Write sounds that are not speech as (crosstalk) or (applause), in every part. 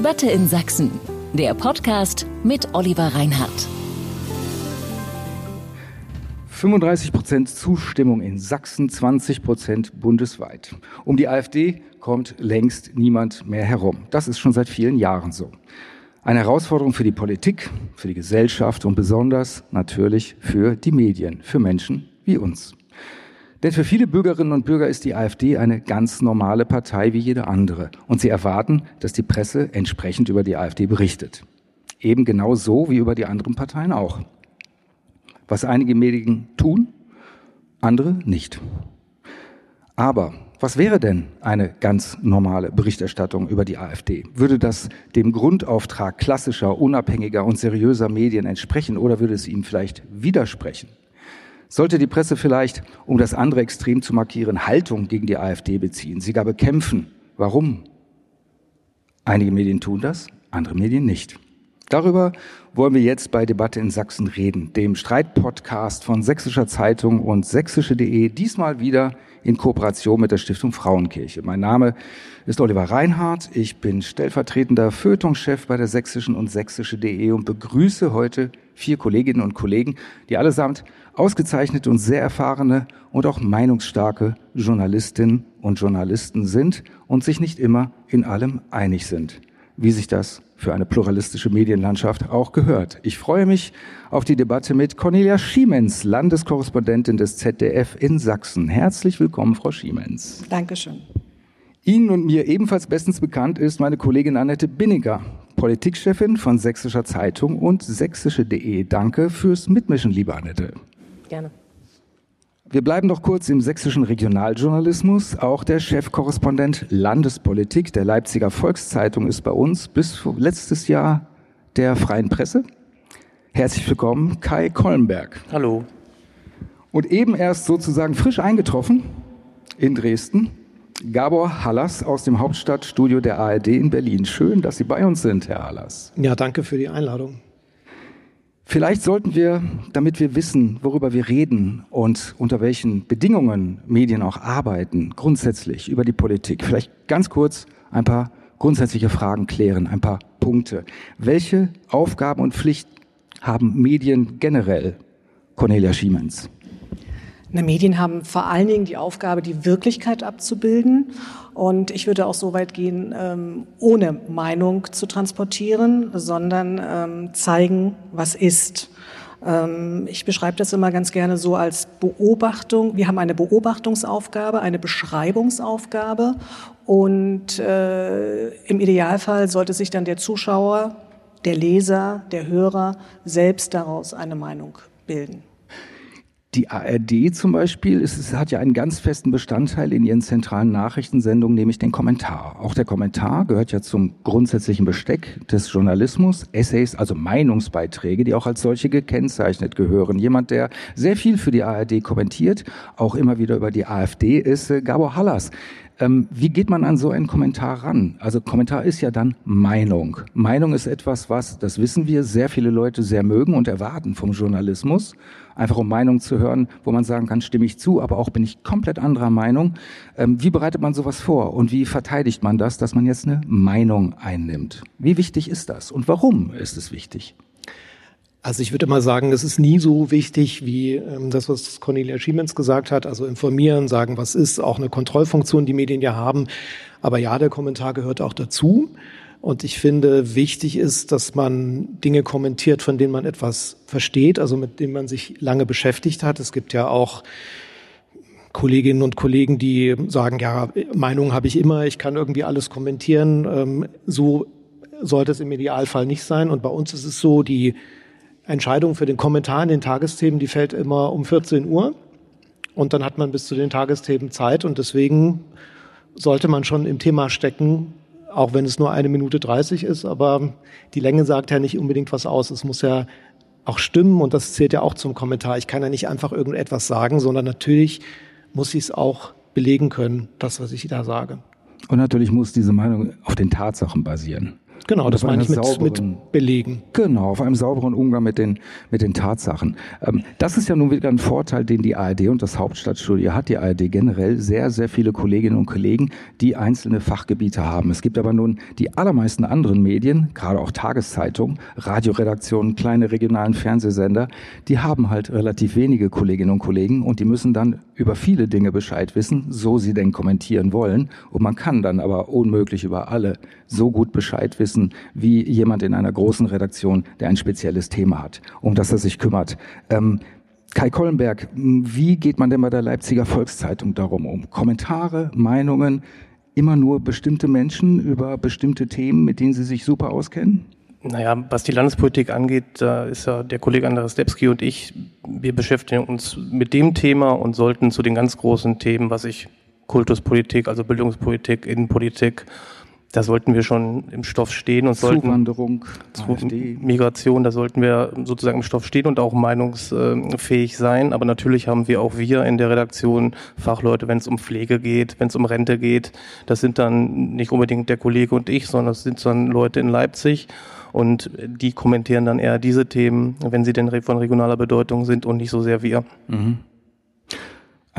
Debatte in Sachsen, der Podcast mit Oliver Reinhardt. 35 Prozent Zustimmung in Sachsen, 20 Prozent bundesweit. Um die AfD kommt längst niemand mehr herum. Das ist schon seit vielen Jahren so. Eine Herausforderung für die Politik, für die Gesellschaft und besonders natürlich für die Medien, für Menschen wie uns. Denn für viele Bürgerinnen und Bürger ist die AfD eine ganz normale Partei wie jede andere. Und sie erwarten, dass die Presse entsprechend über die AfD berichtet. Eben genau so wie über die anderen Parteien auch. Was einige Medien tun, andere nicht. Aber was wäre denn eine ganz normale Berichterstattung über die AfD? Würde das dem Grundauftrag klassischer, unabhängiger und seriöser Medien entsprechen oder würde es ihm vielleicht widersprechen? Sollte die Presse vielleicht, um das andere Extrem zu markieren, Haltung gegen die AfD beziehen, sie gar bekämpfen? Warum? Einige Medien tun das, andere Medien nicht. Darüber wollen wir jetzt bei Debatte in Sachsen reden, dem Streitpodcast von Sächsischer Zeitung und sächsische.de, diesmal wieder in Kooperation mit der Stiftung Frauenkirche. Mein Name ist Oliver Reinhardt. Ich bin stellvertretender Feuilletonchef bei der Sächsischen und Sächsische.de und begrüße heute vier Kolleginnen und Kollegen, die allesamt ausgezeichnete und sehr erfahrene und auch meinungsstarke Journalistinnen und Journalisten sind und sich nicht immer in allem einig sind, wie sich das für eine pluralistische Medienlandschaft auch gehört. Ich freue mich auf die Debatte mit Cornelia Schiemens, Landeskorrespondentin des ZDF in Sachsen. Herzlich willkommen, Frau Schiemens. Dankeschön. Ihnen und mir ebenfalls bestens bekannt ist meine Kollegin Annette Binniger, Politikchefin von Sächsischer Zeitung und sächsische.de. Danke fürs Mitmischen, liebe Annette. Gerne. Wir bleiben noch kurz im sächsischen Regionaljournalismus. Auch der Chefkorrespondent Landespolitik der Leipziger Volkszeitung ist bei uns bis letztes Jahr der Freien Presse. Herzlich willkommen, Kai Kollenberg. Hallo. Und eben erst sozusagen frisch eingetroffen in Dresden, Gabor Hallas aus dem Hauptstadtstudio der ARD in Berlin. Schön, dass Sie bei uns sind, Herr Hallas. Ja, danke für die Einladung. Vielleicht sollten wir, damit wir wissen, worüber wir reden und unter welchen Bedingungen Medien auch arbeiten, grundsätzlich über die Politik, vielleicht ganz kurz ein paar grundsätzliche Fragen klären, ein paar Punkte. Welche Aufgaben und Pflichten haben Medien generell, Cornelia Schiemens? Na, Medien haben vor allen Dingen die Aufgabe, die Wirklichkeit abzubilden. Und ich würde auch so weit gehen, ähm, ohne Meinung zu transportieren, sondern ähm, zeigen, was ist. Ähm, ich beschreibe das immer ganz gerne so als Beobachtung. Wir haben eine Beobachtungsaufgabe, eine Beschreibungsaufgabe. Und äh, im Idealfall sollte sich dann der Zuschauer, der Leser, der Hörer selbst daraus eine Meinung bilden. Die ARD zum Beispiel ist, es hat ja einen ganz festen Bestandteil in ihren zentralen Nachrichtensendungen, nämlich den Kommentar. Auch der Kommentar gehört ja zum grundsätzlichen Besteck des Journalismus. Essays, also Meinungsbeiträge, die auch als solche gekennzeichnet gehören. Jemand, der sehr viel für die ARD kommentiert, auch immer wieder über die AfD, ist äh, Gabor Hallas. Ähm, wie geht man an so einen Kommentar ran? Also Kommentar ist ja dann Meinung. Meinung ist etwas, was, das wissen wir, sehr viele Leute sehr mögen und erwarten vom Journalismus. Einfach um Meinung zu hören, wo man sagen kann, stimme ich zu, aber auch bin ich komplett anderer Meinung. Ähm, wie bereitet man sowas vor und wie verteidigt man das, dass man jetzt eine Meinung einnimmt? Wie wichtig ist das und warum ist es wichtig? Also ich würde mal sagen, es ist nie so wichtig wie ähm, das, was Cornelia Schiemens gesagt hat. Also informieren, sagen, was ist, auch eine Kontrollfunktion, die Medien ja haben. Aber ja, der Kommentar gehört auch dazu. Und ich finde, wichtig ist, dass man Dinge kommentiert, von denen man etwas versteht, also mit denen man sich lange beschäftigt hat. Es gibt ja auch Kolleginnen und Kollegen, die sagen, ja, Meinung habe ich immer, ich kann irgendwie alles kommentieren. Ähm, so sollte es im Idealfall nicht sein. Und bei uns ist es so, die Entscheidung für den Kommentar in den Tagesthemen, die fällt immer um 14 Uhr. Und dann hat man bis zu den Tagesthemen Zeit. Und deswegen sollte man schon im Thema stecken, auch wenn es nur eine Minute 30 ist. Aber die Länge sagt ja nicht unbedingt was aus. Es muss ja auch stimmen. Und das zählt ja auch zum Kommentar. Ich kann ja nicht einfach irgendetwas sagen, sondern natürlich muss ich es auch belegen können, das, was ich da sage. Und natürlich muss diese Meinung auf den Tatsachen basieren. Genau, das meine ich mit, sauberen, mit Belegen. Genau, auf einem sauberen Umgang mit den, mit den Tatsachen. Ähm, das ist ja nun wieder ein Vorteil, den die ARD und das Hauptstadtstudio hat. Die ARD generell sehr, sehr viele Kolleginnen und Kollegen, die einzelne Fachgebiete haben. Es gibt aber nun die allermeisten anderen Medien, gerade auch Tageszeitungen, Radioredaktionen, kleine regionalen Fernsehsender, die haben halt relativ wenige Kolleginnen und Kollegen und die müssen dann über viele Dinge Bescheid wissen, so sie denn kommentieren wollen. Und man kann dann aber unmöglich über alle so gut Bescheid wissen, wie jemand in einer großen Redaktion, der ein spezielles Thema hat, um das er sich kümmert. Ähm, Kai Kollenberg, wie geht man denn bei der Leipziger Volkszeitung darum um? Kommentare, Meinungen, immer nur bestimmte Menschen über bestimmte Themen, mit denen Sie sich super auskennen? Naja, was die Landespolitik angeht, da ist ja der Kollege Andreas Debski und ich, wir beschäftigen uns mit dem Thema und sollten zu den ganz großen Themen, was ich Kultuspolitik, also Bildungspolitik, Innenpolitik, da sollten wir schon im Stoff stehen und sollten Zuwanderung, zu Migration, da sollten wir sozusagen im Stoff stehen und auch meinungsfähig sein. Aber natürlich haben wir auch wir in der Redaktion Fachleute, wenn es um Pflege geht, wenn es um Rente geht. Das sind dann nicht unbedingt der Kollege und ich, sondern das sind dann Leute in Leipzig und die kommentieren dann eher diese Themen, wenn sie denn von regionaler Bedeutung sind und nicht so sehr wir. Mhm.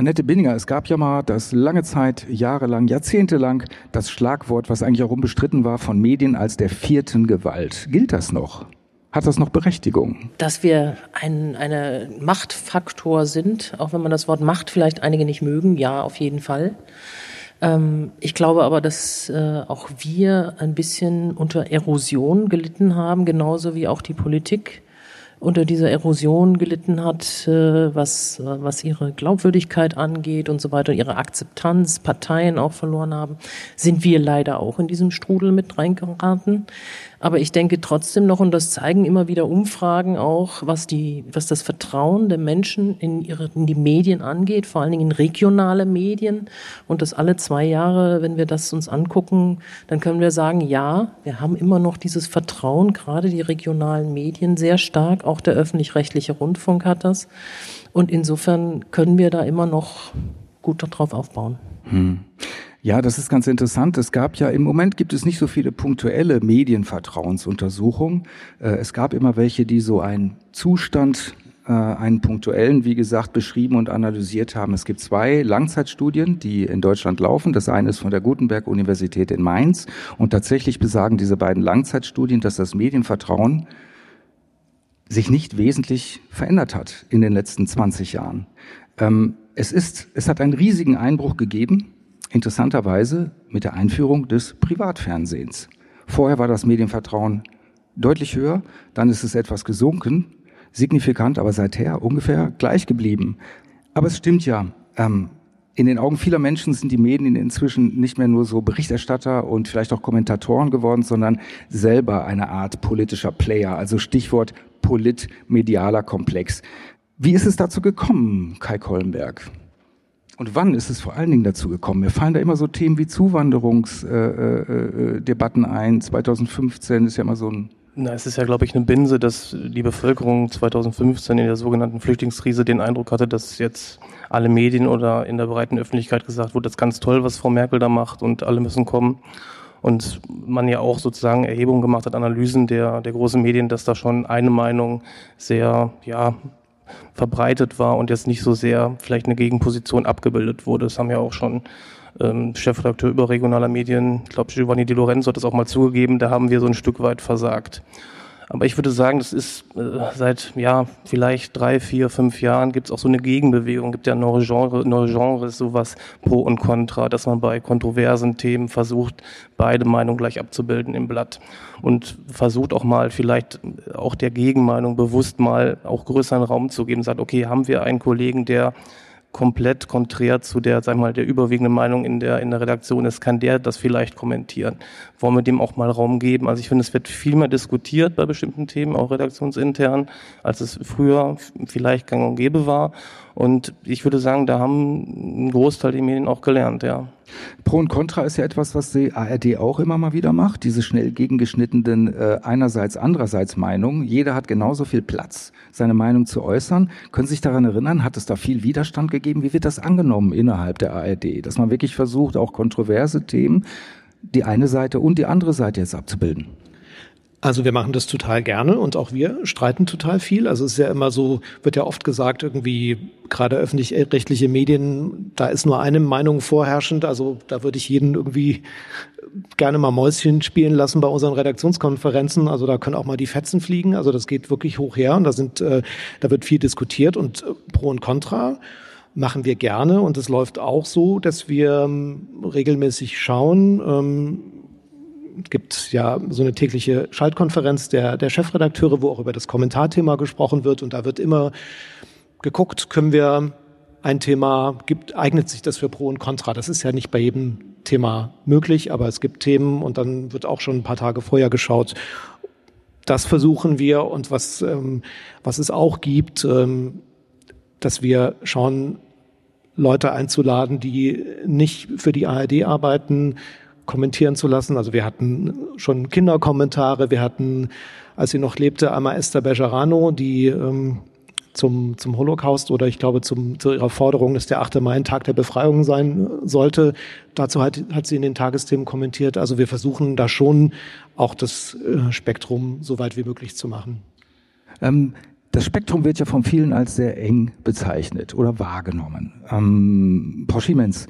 Annette Binninger, es gab ja mal das lange Zeit, jahrelang, jahrzehntelang das Schlagwort, was eigentlich auch unbestritten war, von Medien als der vierten Gewalt. Gilt das noch? Hat das noch Berechtigung? Dass wir ein eine Machtfaktor sind, auch wenn man das Wort Macht vielleicht einige nicht mögen, ja, auf jeden Fall. Ähm, ich glaube aber, dass äh, auch wir ein bisschen unter Erosion gelitten haben, genauso wie auch die Politik unter dieser Erosion gelitten hat, äh, was, was ihre Glaubwürdigkeit angeht und so weiter, ihre Akzeptanz, Parteien auch verloren haben, sind wir leider auch in diesem Strudel mit reingeraten. Aber ich denke trotzdem noch, und das zeigen immer wieder Umfragen auch, was die, was das Vertrauen der Menschen in ihre, in die Medien angeht, vor allen Dingen in regionale Medien. Und das alle zwei Jahre, wenn wir das uns angucken, dann können wir sagen, ja, wir haben immer noch dieses Vertrauen, gerade die regionalen Medien sehr stark, auch der öffentlich-rechtliche Rundfunk hat das. Und insofern können wir da immer noch gut darauf aufbauen. Hm. Ja, das ist ganz interessant. Es gab ja im Moment gibt es nicht so viele punktuelle Medienvertrauensuntersuchungen. Äh, es gab immer welche, die so einen Zustand, äh, einen punktuellen, wie gesagt, beschrieben und analysiert haben. Es gibt zwei Langzeitstudien, die in Deutschland laufen. Das eine ist von der Gutenberg-Universität in Mainz. Und tatsächlich besagen diese beiden Langzeitstudien, dass das Medienvertrauen sich nicht wesentlich verändert hat in den letzten 20 Jahren. Ähm, es ist, es hat einen riesigen Einbruch gegeben interessanterweise mit der Einführung des Privatfernsehens. Vorher war das Medienvertrauen deutlich höher, dann ist es etwas gesunken, signifikant, aber seither ungefähr gleich geblieben. Aber es stimmt ja, ähm, in den Augen vieler Menschen sind die Medien inzwischen nicht mehr nur so Berichterstatter und vielleicht auch Kommentatoren geworden, sondern selber eine Art politischer Player, also Stichwort politmedialer Komplex. Wie ist es dazu gekommen, Kai Kollenberg? Und wann ist es vor allen Dingen dazu gekommen? Mir fallen da immer so Themen wie Zuwanderungsdebatten äh, äh, ein. 2015 ist ja immer so ein na, es ist ja, glaube ich, eine Binse, dass die Bevölkerung 2015 in der sogenannten Flüchtlingskrise den Eindruck hatte, dass jetzt alle Medien oder in der breiten Öffentlichkeit gesagt wurde, das ist ganz toll, was Frau Merkel da macht und alle müssen kommen. Und man ja auch sozusagen Erhebungen gemacht hat, Analysen der, der großen Medien, dass da schon eine Meinung sehr, ja, verbreitet war und jetzt nicht so sehr vielleicht eine Gegenposition abgebildet wurde. Das haben ja auch schon ähm, Chefredakteur überregionaler Medien, ich glaube Giovanni Di Lorenzo hat das auch mal zugegeben, da haben wir so ein Stück weit versagt. Aber ich würde sagen, das ist äh, seit ja vielleicht drei, vier, fünf Jahren gibt es auch so eine Gegenbewegung, gibt ja neue, Genre, neue Genres, sowas Pro und Contra, dass man bei kontroversen Themen versucht, beide Meinungen gleich abzubilden im Blatt. Und versucht auch mal vielleicht auch der Gegenmeinung bewusst mal auch größeren Raum zu geben, sagt, okay, haben wir einen Kollegen, der komplett konträr zu der, sag mal, der überwiegenden Meinung in der, in der Redaktion ist, kann der das vielleicht kommentieren. Wollen wir dem auch mal Raum geben? Also ich finde, es wird viel mehr diskutiert bei bestimmten Themen, auch redaktionsintern, als es früher vielleicht gang und gäbe war. Und ich würde sagen, da haben ein Großteil der Medien auch gelernt, ja. Pro und Contra ist ja etwas, was die ARD auch immer mal wieder macht, diese schnell gegengeschnittenen äh, einerseits, andererseits Meinungen. Jeder hat genauso viel Platz, seine Meinung zu äußern. Können Sie sich daran erinnern, hat es da viel Widerstand gegeben? Wie wird das angenommen innerhalb der ARD? Dass man wirklich versucht, auch kontroverse Themen, die eine Seite und die andere Seite jetzt abzubilden? Also wir machen das total gerne und auch wir streiten total viel. Also es ist ja immer so, wird ja oft gesagt, irgendwie gerade öffentlich-rechtliche Medien, da ist nur eine Meinung vorherrschend. Also da würde ich jeden irgendwie gerne mal Mäuschen spielen lassen bei unseren Redaktionskonferenzen. Also da können auch mal die Fetzen fliegen. Also das geht wirklich hoch her und da sind, äh, da wird viel diskutiert und äh, Pro und Contra machen wir gerne und es läuft auch so, dass wir ähm, regelmäßig schauen, ähm, gibt ja so eine tägliche Schaltkonferenz der, der Chefredakteure, wo auch über das Kommentarthema gesprochen wird. Und da wird immer geguckt, können wir ein Thema, gibt, eignet sich das für Pro und Contra? Das ist ja nicht bei jedem Thema möglich, aber es gibt Themen und dann wird auch schon ein paar Tage vorher geschaut. Das versuchen wir und was, ähm, was es auch gibt, ähm, dass wir schauen, Leute einzuladen, die nicht für die ARD arbeiten, kommentieren zu lassen. Also wir hatten schon Kinderkommentare, wir hatten, als sie noch lebte, einmal Esther Bejarano, die ähm, zum, zum Holocaust oder ich glaube zum, zu ihrer Forderung, dass der 8. Mai ein Tag der Befreiung sein sollte. Dazu hat, hat sie in den Tagesthemen kommentiert. Also wir versuchen da schon auch das äh, Spektrum so weit wie möglich zu machen. Ähm, das Spektrum wird ja von vielen als sehr eng bezeichnet oder wahrgenommen. Ähm, Frau Schiemens,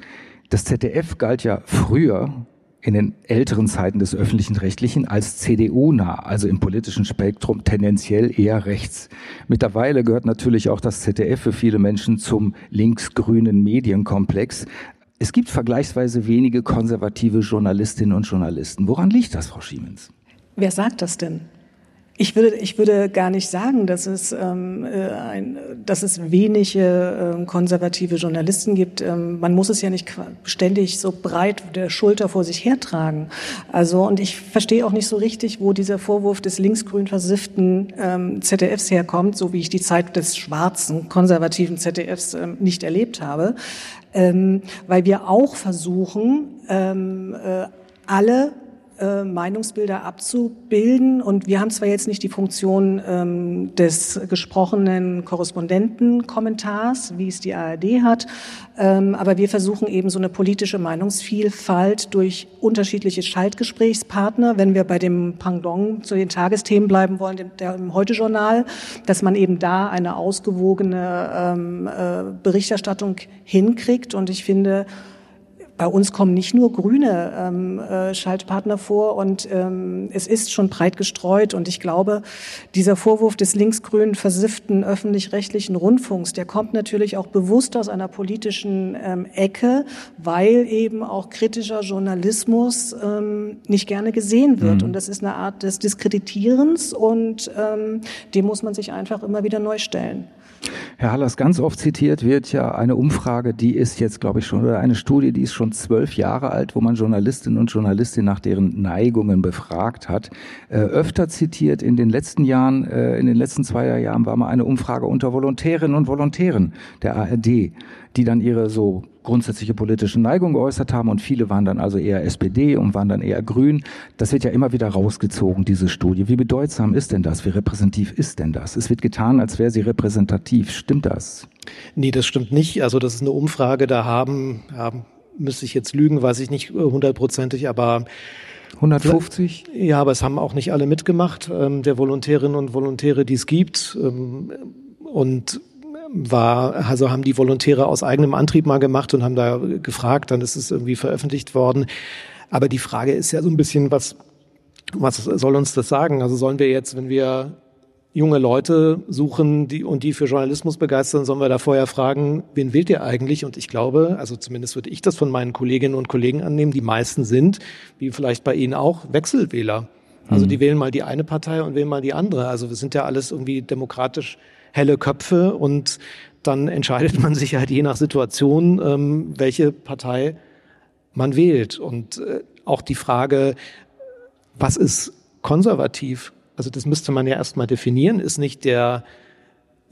das ZDF galt ja früher in den älteren Zeiten des öffentlichen Rechtlichen als CDU-nah, also im politischen Spektrum tendenziell eher rechts. Mittlerweile gehört natürlich auch das ZDF für viele Menschen zum linksgrünen Medienkomplex. Es gibt vergleichsweise wenige konservative Journalistinnen und Journalisten. Woran liegt das, Frau Schiemens? Wer sagt das denn? Ich würde, ich würde gar nicht sagen, dass es, ähm, äh, ein, dass es wenige äh, konservative Journalisten gibt. Ähm, man muss es ja nicht ständig so breit der Schulter vor sich hertragen. Also, und ich verstehe auch nicht so richtig, wo dieser Vorwurf des linksgrün versifften ähm, ZDFs herkommt, so wie ich die Zeit des schwarzen, konservativen ZDFs ähm, nicht erlebt habe. Ähm, weil wir auch versuchen, ähm, äh, alle äh, Meinungsbilder abzubilden. Und wir haben zwar jetzt nicht die Funktion ähm, des gesprochenen Korrespondentenkommentars, wie es die ARD hat, ähm, aber wir versuchen eben so eine politische Meinungsvielfalt durch unterschiedliche Schaltgesprächspartner, wenn wir bei dem Pendant zu den Tagesthemen bleiben wollen, dem, der im Heute-Journal, dass man eben da eine ausgewogene ähm, äh, Berichterstattung hinkriegt. Und ich finde, bei uns kommen nicht nur grüne ähm, äh, Schaltpartner vor und ähm, es ist schon breit gestreut. Und ich glaube, dieser Vorwurf des linksgrünen, versifften öffentlich-rechtlichen Rundfunks, der kommt natürlich auch bewusst aus einer politischen ähm, Ecke, weil eben auch kritischer Journalismus ähm, nicht gerne gesehen wird. Mhm. Und das ist eine Art des Diskreditierens und ähm, dem muss man sich einfach immer wieder neu stellen. Herr Hallers, ganz oft zitiert wird ja eine Umfrage, die ist jetzt, glaube ich, schon, oder eine Studie, die ist schon zwölf Jahre alt, wo man Journalistinnen und Journalistinnen nach deren Neigungen befragt hat. Äh, öfter zitiert in den letzten Jahren, äh, in den letzten zwei Jahren war mal eine Umfrage unter Volontärinnen und Volontären der ARD die dann ihre so grundsätzliche politische Neigung geäußert haben und viele waren dann also eher SPD und waren dann eher Grün. Das wird ja immer wieder rausgezogen, diese Studie. Wie bedeutsam ist denn das? Wie repräsentativ ist denn das? Es wird getan, als wäre sie repräsentativ. Stimmt das? Nee, das stimmt nicht. Also das ist eine Umfrage, da haben, ja, müsste ich jetzt lügen, weiß ich nicht hundertprozentig, aber 150? Ja, aber es haben auch nicht alle mitgemacht, ähm, der Volontärinnen und Volontäre, die es gibt. Ähm, und war, also haben die Volontäre aus eigenem Antrieb mal gemacht und haben da gefragt, dann ist es irgendwie veröffentlicht worden. Aber die Frage ist ja so ein bisschen, was, was soll uns das sagen? Also sollen wir jetzt, wenn wir junge Leute suchen die, und die für Journalismus begeistern, sollen wir da vorher fragen, wen wählt ihr eigentlich? Und ich glaube, also zumindest würde ich das von meinen Kolleginnen und Kollegen annehmen, die meisten sind, wie vielleicht bei Ihnen auch, Wechselwähler. Also die mhm. wählen mal die eine Partei und wählen mal die andere. Also wir sind ja alles irgendwie demokratisch helle Köpfe und dann entscheidet man sich halt je nach Situation, ähm, welche Partei man wählt. Und äh, auch die Frage, was ist konservativ? Also das müsste man ja erstmal definieren. Ist nicht der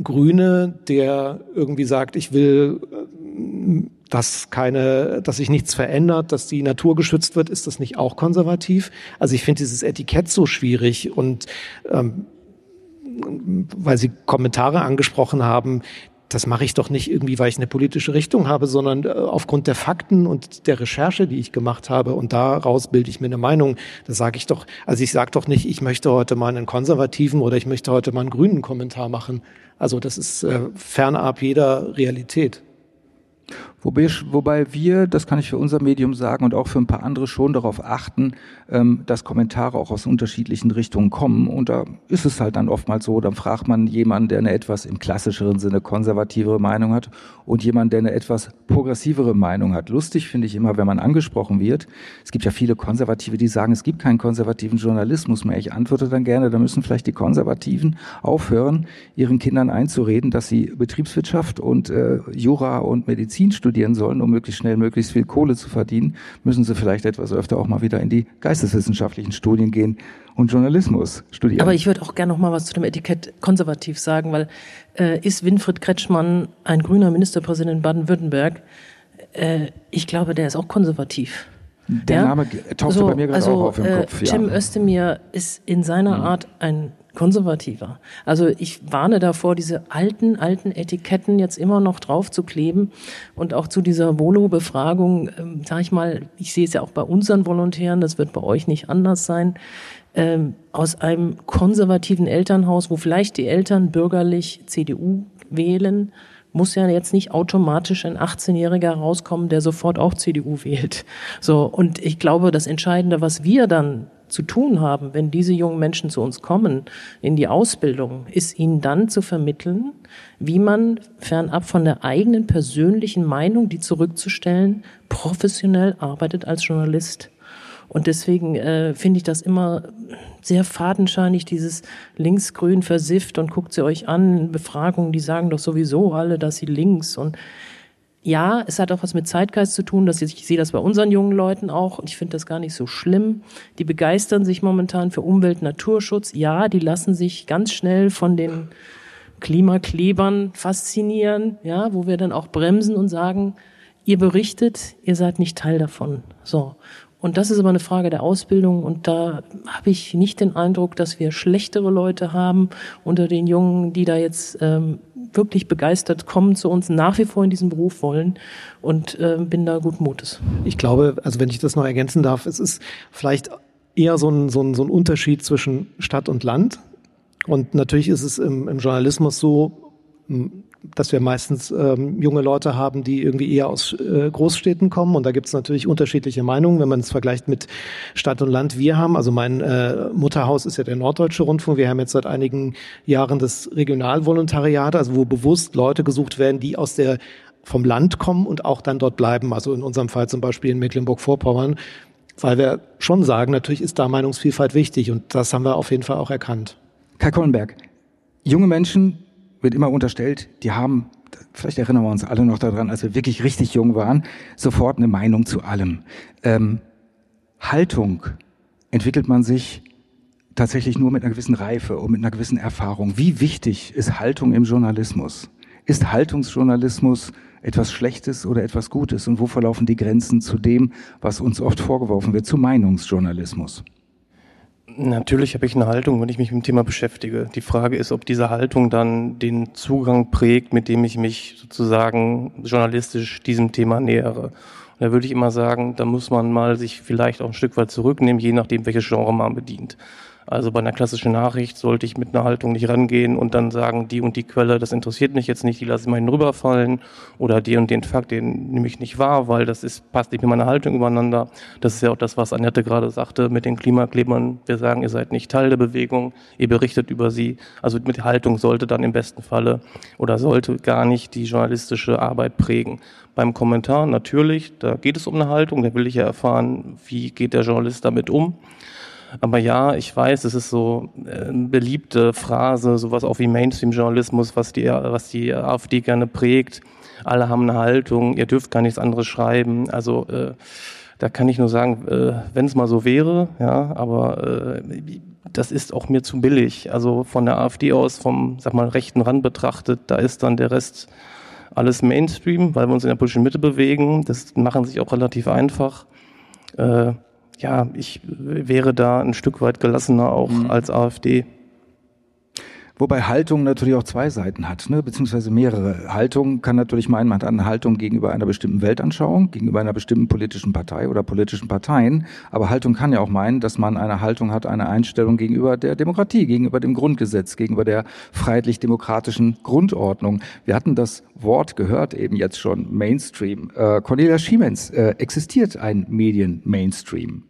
Grüne, der irgendwie sagt, ich will, äh, dass keine, dass sich nichts verändert, dass die Natur geschützt wird, ist das nicht auch konservativ? Also ich finde dieses Etikett so schwierig und ähm, weil Sie Kommentare angesprochen haben, das mache ich doch nicht irgendwie, weil ich eine politische Richtung habe, sondern äh, aufgrund der Fakten und der Recherche, die ich gemacht habe. Und daraus bilde ich mir eine Meinung. Das sage ich doch, also ich sage doch nicht, ich möchte heute mal einen konservativen oder ich möchte heute mal einen grünen Kommentar machen. Also das ist äh, fernab jeder Realität. Wobei, wobei wir, das kann ich für unser Medium sagen und auch für ein paar andere schon darauf achten, ähm, dass Kommentare auch aus unterschiedlichen Richtungen kommen. Und da ist es halt dann oftmals so, dann fragt man jemanden, der eine etwas im klassischeren Sinne konservativere Meinung hat und jemanden, der eine etwas progressivere Meinung hat. Lustig finde ich immer, wenn man angesprochen wird. Es gibt ja viele Konservative, die sagen, es gibt keinen konservativen Journalismus mehr. Ich antworte dann gerne, da müssen vielleicht die Konservativen aufhören, ihren Kindern einzureden, dass sie Betriebswirtschaft und äh, Jura und Medizin studieren studieren sollen, um möglichst schnell möglichst viel Kohle zu verdienen, müssen sie vielleicht etwas öfter auch mal wieder in die geisteswissenschaftlichen Studien gehen und Journalismus studieren. Aber ich würde auch gerne noch mal was zu dem Etikett konservativ sagen, weil äh, ist Winfried Kretschmann ein grüner Ministerpräsident in Baden-Württemberg? Äh, ich glaube, der ist auch konservativ. Der ja? Name tauchte so, bei mir gerade also, auch auf im äh, Kopf. Ja. Cem Özdemir ist in seiner mhm. Art ein konservativer. Also ich warne davor, diese alten, alten Etiketten jetzt immer noch drauf zu kleben und auch zu dieser Volo-Befragung, ähm, sage ich mal, ich sehe es ja auch bei unseren Volontären, das wird bei euch nicht anders sein, ähm, aus einem konservativen Elternhaus, wo vielleicht die Eltern bürgerlich CDU wählen, muss ja jetzt nicht automatisch ein 18-Jähriger rauskommen, der sofort auch CDU wählt. So, und ich glaube, das Entscheidende, was wir dann zu tun haben, wenn diese jungen Menschen zu uns kommen in die Ausbildung, ist ihnen dann zu vermitteln, wie man fernab von der eigenen persönlichen Meinung, die zurückzustellen, professionell arbeitet als Journalist. Und deswegen äh, finde ich das immer sehr fadenscheinig, dieses linksgrün versifft und guckt sie euch an, Befragungen, die sagen doch sowieso alle, dass sie links und ja, es hat auch was mit Zeitgeist zu tun, dass ich, ich sehe das bei unseren jungen Leuten auch und ich finde das gar nicht so schlimm. Die begeistern sich momentan für Umwelt, Naturschutz. Ja, die lassen sich ganz schnell von den Klimaklebern faszinieren, ja, wo wir dann auch bremsen und sagen, ihr berichtet, ihr seid nicht Teil davon. So. Und das ist aber eine Frage der Ausbildung und da habe ich nicht den Eindruck, dass wir schlechtere Leute haben unter den Jungen, die da jetzt ähm, wirklich begeistert kommen zu uns, nach wie vor in diesem Beruf wollen und äh, bin da guten Mutes. Ich glaube, also wenn ich das noch ergänzen darf, es ist vielleicht eher so ein, so ein, so ein Unterschied zwischen Stadt und Land. Und natürlich ist es im, im Journalismus so, dass wir meistens ähm, junge Leute haben, die irgendwie eher aus äh, Großstädten kommen. Und da gibt es natürlich unterschiedliche Meinungen, wenn man es vergleicht mit Stadt und Land. Wir haben, also mein äh, Mutterhaus ist ja der Norddeutsche Rundfunk. Wir haben jetzt seit einigen Jahren das Regionalvolontariat, also wo bewusst Leute gesucht werden, die aus der vom Land kommen und auch dann dort bleiben. Also in unserem Fall zum Beispiel in Mecklenburg-Vorpommern, weil wir schon sagen, natürlich ist da Meinungsvielfalt wichtig und das haben wir auf jeden Fall auch erkannt. Kai Kollenberg, junge Menschen wird immer unterstellt, die haben, vielleicht erinnern wir uns alle noch daran, als wir wirklich richtig jung waren, sofort eine Meinung zu allem. Ähm, Haltung entwickelt man sich tatsächlich nur mit einer gewissen Reife und mit einer gewissen Erfahrung. Wie wichtig ist Haltung im Journalismus? Ist Haltungsjournalismus etwas Schlechtes oder etwas Gutes? Und wo verlaufen die Grenzen zu dem, was uns oft vorgeworfen wird, zu Meinungsjournalismus? Natürlich habe ich eine Haltung, wenn ich mich mit dem Thema beschäftige. Die Frage ist, ob diese Haltung dann den Zugang prägt, mit dem ich mich sozusagen journalistisch diesem Thema nähere. Und da würde ich immer sagen, da muss man mal sich vielleicht auch ein Stück weit zurücknehmen, je nachdem, welches Genre man bedient. Also bei einer klassischen Nachricht sollte ich mit einer Haltung nicht rangehen und dann sagen, die und die Quelle, das interessiert mich jetzt nicht, die lasse ich mal hinüberfallen oder den und den Fakt, den nehme ich nicht wahr, weil das ist, passt nicht mit meiner Haltung übereinander. Das ist ja auch das, was Annette gerade sagte mit den Klimaklebern. Wir sagen, ihr seid nicht Teil der Bewegung, ihr berichtet über sie. Also mit Haltung sollte dann im besten Falle oder sollte gar nicht die journalistische Arbeit prägen. Beim Kommentar natürlich, da geht es um eine Haltung, da will ich ja erfahren, wie geht der Journalist damit um. Aber ja, ich weiß, es ist so äh, eine beliebte Phrase, sowas auch wie Mainstream-Journalismus, was die, was die AfD gerne prägt. Alle haben eine Haltung, ihr dürft gar nichts anderes schreiben. Also äh, da kann ich nur sagen, äh, wenn es mal so wäre, ja, aber äh, das ist auch mir zu billig. Also von der AfD aus, vom sag mal rechten Rand betrachtet, da ist dann der Rest alles Mainstream, weil wir uns in der politischen Mitte bewegen. Das machen sich auch relativ einfach. Äh, ja, ich wäre da ein Stück weit gelassener auch mhm. als AfD. Wobei Haltung natürlich auch zwei Seiten hat, ne? beziehungsweise mehrere. Haltung kann natürlich meinen, man hat eine Haltung gegenüber einer bestimmten Weltanschauung, gegenüber einer bestimmten politischen Partei oder politischen Parteien. Aber Haltung kann ja auch meinen, dass man eine Haltung hat, eine Einstellung gegenüber der Demokratie, gegenüber dem Grundgesetz, gegenüber der freiheitlich-demokratischen Grundordnung. Wir hatten das Wort gehört eben jetzt schon, Mainstream. Äh, Cornelia Schiemens, äh, existiert ein Medien-Mainstream?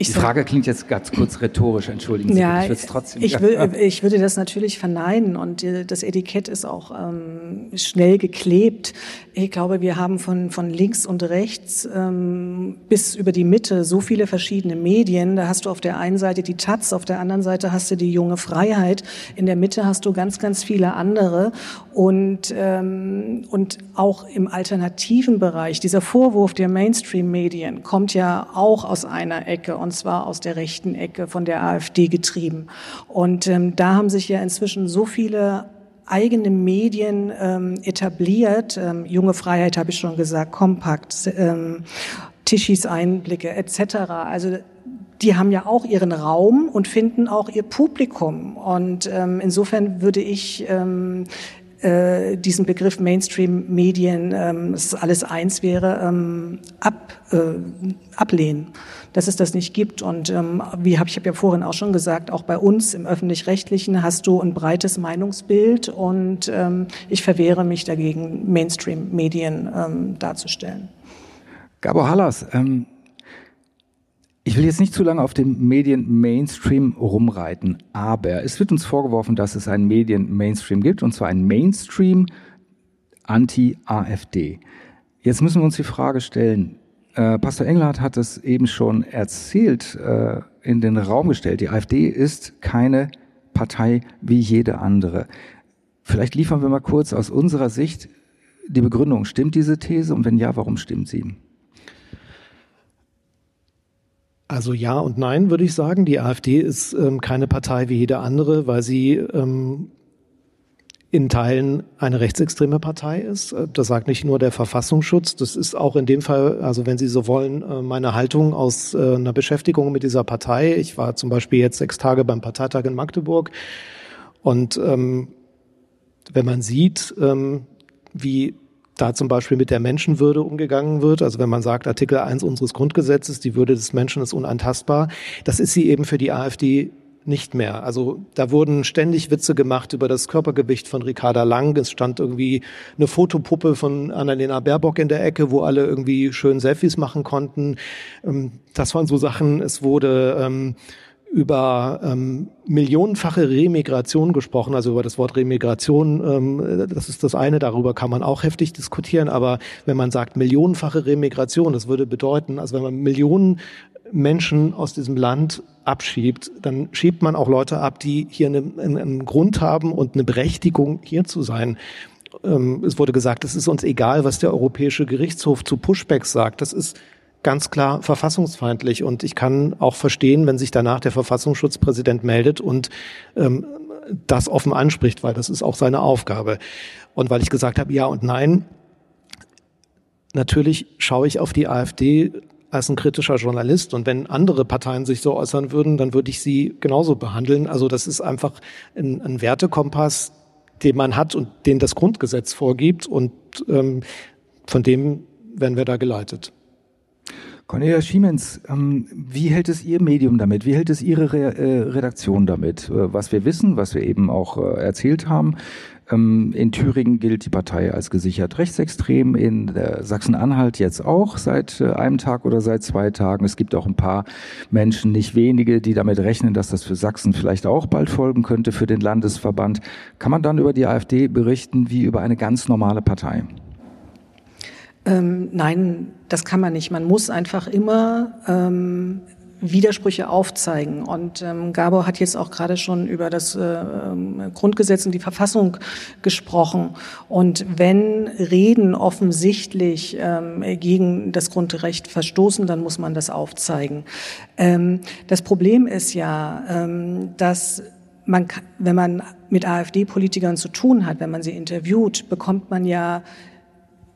Ich die Frage klingt jetzt ganz kurz rhetorisch, entschuldigen Sie. Ja, ich, trotzdem, ich, will, ich würde das natürlich verneinen und das Etikett ist auch ähm, schnell geklebt. Ich glaube, wir haben von, von links und rechts ähm, bis über die Mitte so viele verschiedene Medien. Da hast du auf der einen Seite die Taz, auf der anderen Seite hast du die junge Freiheit, in der Mitte hast du ganz, ganz viele andere und, ähm, und auch im alternativen Bereich. Dieser Vorwurf der Mainstream-Medien kommt ja auch aus einer Ecke und zwar aus der rechten Ecke von der AfD getrieben. Und ähm, da haben sich ja inzwischen so viele eigene Medien ähm, etabliert. Ähm, Junge Freiheit habe ich schon gesagt, Kompakt, ähm, Tischis Einblicke etc. Also die haben ja auch ihren Raum und finden auch ihr Publikum. Und ähm, insofern würde ich ähm, äh, diesen Begriff Mainstream-Medien, ähm, dass alles eins wäre, ähm, ab, äh, ablehnen dass es das nicht gibt. Und ähm, wie habe ich hab ja vorhin auch schon gesagt, auch bei uns im öffentlich-rechtlichen hast du ein breites Meinungsbild und ähm, ich verwehre mich dagegen, Mainstream-Medien ähm, darzustellen. Gabor Hallas, ähm, ich will jetzt nicht zu lange auf dem Medien-Mainstream rumreiten, aber es wird uns vorgeworfen, dass es einen Medien-Mainstream gibt, und zwar einen Mainstream anti-AfD. Jetzt müssen wir uns die Frage stellen, äh, Pastor Engelhardt hat es eben schon erzählt, äh, in den Raum gestellt. Die AfD ist keine Partei wie jede andere. Vielleicht liefern wir mal kurz aus unserer Sicht die Begründung. Stimmt diese These? Und wenn ja, warum stimmt sie? Also ja und nein, würde ich sagen. Die AfD ist ähm, keine Partei wie jede andere, weil sie ähm, in Teilen eine rechtsextreme Partei ist. Äh, das sagt nicht nur der Verfassungsschutz, das ist auch in dem Fall, also wenn Sie so wollen, äh, meine Haltung aus äh, einer Beschäftigung mit dieser Partei. Ich war zum Beispiel jetzt sechs Tage beim Parteitag in Magdeburg und ähm, wenn man sieht, ähm, wie da zum Beispiel mit der Menschenwürde umgegangen wird. Also wenn man sagt, Artikel 1 unseres Grundgesetzes, die Würde des Menschen ist unantastbar, das ist sie eben für die AfD nicht mehr. Also da wurden ständig Witze gemacht über das Körpergewicht von Ricarda Lang. Es stand irgendwie eine Fotopuppe von Annalena Baerbock in der Ecke, wo alle irgendwie schön Selfies machen konnten. Ähm, das waren so Sachen. Es wurde ähm, über ähm, millionenfache Remigration gesprochen, also über das Wort Remigration, ähm, das ist das eine, darüber kann man auch heftig diskutieren, aber wenn man sagt millionenfache Remigration, das würde bedeuten, also wenn man Millionen Menschen aus diesem Land abschiebt, dann schiebt man auch Leute ab, die hier eine, einen Grund haben und eine Berechtigung, hier zu sein. Ähm, es wurde gesagt, es ist uns egal, was der Europäische Gerichtshof zu Pushbacks sagt. Das ist ganz klar verfassungsfeindlich. Und ich kann auch verstehen, wenn sich danach der Verfassungsschutzpräsident meldet und ähm, das offen anspricht, weil das ist auch seine Aufgabe. Und weil ich gesagt habe, ja und nein, natürlich schaue ich auf die AfD als ein kritischer Journalist. Und wenn andere Parteien sich so äußern würden, dann würde ich sie genauso behandeln. Also das ist einfach ein, ein Wertekompass, den man hat und den das Grundgesetz vorgibt. Und ähm, von dem werden wir da geleitet. Cornelia Schiemens, ähm, wie hält es Ihr Medium damit? Wie hält es Ihre Re äh, Redaktion damit? Äh, was wir wissen, was wir eben auch äh, erzählt haben, ähm, in Thüringen gilt die Partei als gesichert rechtsextrem, in Sachsen-Anhalt jetzt auch seit äh, einem Tag oder seit zwei Tagen. Es gibt auch ein paar Menschen, nicht wenige, die damit rechnen, dass das für Sachsen vielleicht auch bald folgen könnte, für den Landesverband. Kann man dann über die AfD berichten wie über eine ganz normale Partei? Ähm, nein, das kann man nicht. Man muss einfach immer ähm, Widersprüche aufzeigen. Und ähm, Gabor hat jetzt auch gerade schon über das äh, ähm, Grundgesetz und die Verfassung gesprochen. Und wenn Reden offensichtlich ähm, gegen das Grundrecht verstoßen, dann muss man das aufzeigen. Ähm, das Problem ist ja, ähm, dass man, wenn man mit AfD-Politikern zu tun hat, wenn man sie interviewt, bekommt man ja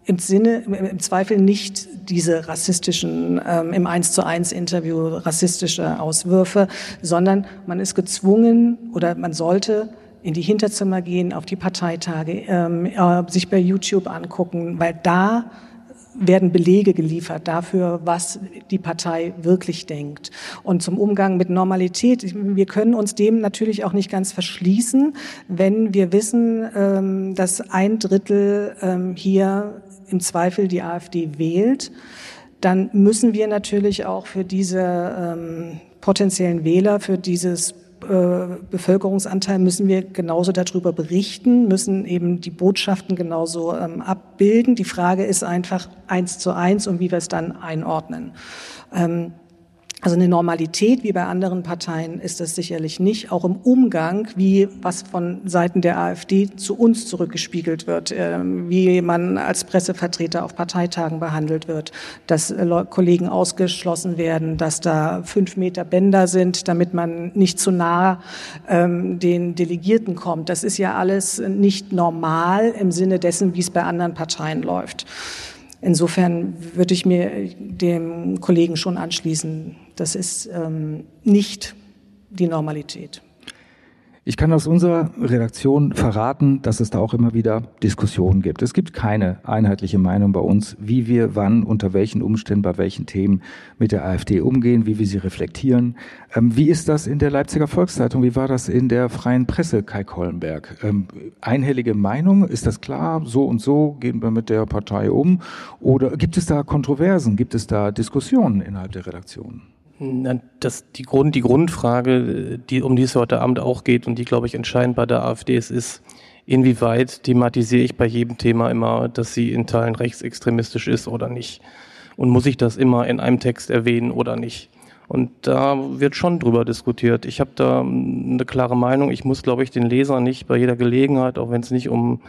im Sinne, im Zweifel nicht diese rassistischen, ähm, im Eins zu eins Interview rassistische Auswürfe, sondern man ist gezwungen oder man sollte in die Hinterzimmer gehen, auf die Parteitage, ähm, äh, sich bei YouTube angucken, weil da werden Belege geliefert dafür, was die Partei wirklich denkt. Und zum Umgang mit Normalität, wir können uns dem natürlich auch nicht ganz verschließen, wenn wir wissen, ähm, dass ein Drittel ähm, hier im Zweifel die AfD wählt, dann müssen wir natürlich auch für diese ähm, potenziellen Wähler, für dieses äh, Bevölkerungsanteil müssen wir genauso darüber berichten, müssen eben die Botschaften genauso ähm, abbilden. Die Frage ist einfach eins zu eins und wie wir es dann einordnen. Ähm, also eine Normalität wie bei anderen Parteien ist das sicherlich nicht, auch im Umgang, wie was von Seiten der AfD zu uns zurückgespiegelt wird, äh, wie man als Pressevertreter auf Parteitagen behandelt wird, dass äh, Kollegen ausgeschlossen werden, dass da fünf Meter Bänder sind, damit man nicht zu nah ähm, den Delegierten kommt. Das ist ja alles nicht normal im Sinne dessen, wie es bei anderen Parteien läuft. Insofern würde ich mir dem Kollegen schon anschließen. Das ist ähm, nicht die Normalität. Ich kann aus unserer Redaktion verraten, dass es da auch immer wieder Diskussionen gibt. Es gibt keine einheitliche Meinung bei uns, wie wir wann, unter welchen Umständen, bei welchen Themen mit der AfD umgehen, wie wir sie reflektieren. Ähm, wie ist das in der Leipziger Volkszeitung? Wie war das in der freien Presse, Kai Kollenberg? Ähm, einhellige Meinung, ist das klar? So und so gehen wir mit der Partei um? Oder gibt es da Kontroversen? Gibt es da Diskussionen innerhalb der Redaktion? Das, die, Grund, die Grundfrage, die, um die es heute Abend auch geht und die, glaube ich, entscheidend bei der AfD ist, ist, inwieweit thematisiere ich bei jedem Thema immer, dass sie in Teilen rechtsextremistisch ist oder nicht? Und muss ich das immer in einem Text erwähnen oder nicht? Und da wird schon drüber diskutiert. Ich habe da eine klare Meinung. Ich muss, glaube ich, den Leser nicht bei jeder Gelegenheit, auch wenn es nicht um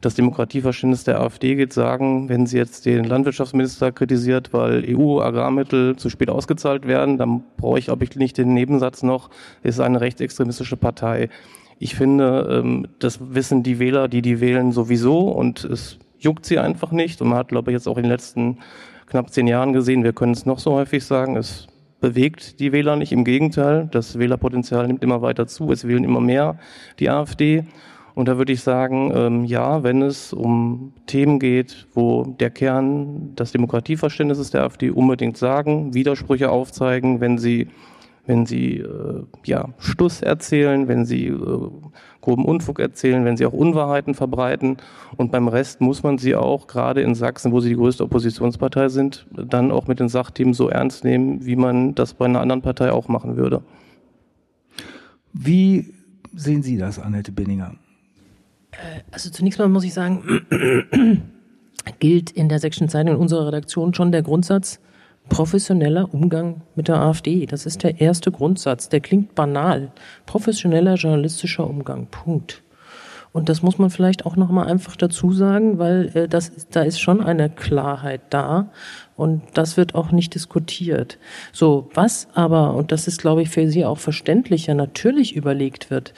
das Demokratieverständnis der AfD geht, sagen, wenn sie jetzt den Landwirtschaftsminister kritisiert, weil EU-Agrarmittel zu spät ausgezahlt werden, dann brauche ich, ob ich nicht den Nebensatz noch, ist eine rechtsextremistische Partei. Ich finde, ähm, das wissen die Wähler, die die wählen, sowieso und es juckt sie einfach nicht. Und man hat, glaube ich, jetzt auch in den letzten knapp zehn Jahren gesehen, wir können es noch so häufig sagen, es bewegt die Wähler nicht. Im Gegenteil, das Wählerpotenzial nimmt immer weiter zu. Es wählen immer mehr die AfD. Und da würde ich sagen, ähm, ja, wenn es um Themen geht, wo der Kern das Demokratieverständnis ist der AfD unbedingt sagen, Widersprüche aufzeigen, wenn sie, wenn sie äh, ja, Stuss erzählen, wenn sie äh, groben Unfug erzählen, wenn sie auch Unwahrheiten verbreiten. Und beim Rest muss man sie auch, gerade in Sachsen, wo sie die größte Oppositionspartei sind, dann auch mit den Sachthemen so ernst nehmen, wie man das bei einer anderen Partei auch machen würde. Wie sehen Sie das, Annette Binninger? Äh, also zunächst mal muss ich sagen, (clears throat) gilt in der Sächsischen Zeitung in unserer Redaktion schon der Grundsatz professioneller Umgang mit der AfD. Das ist der erste Grundsatz. Der klingt banal. Professioneller journalistischer Umgang. Punkt. Und das muss man vielleicht auch noch mal einfach dazu sagen, weil äh, das, da ist schon eine Klarheit da und das wird auch nicht diskutiert. So, was aber, und das ist, glaube ich, für Sie auch verständlicher, natürlich überlegt wird,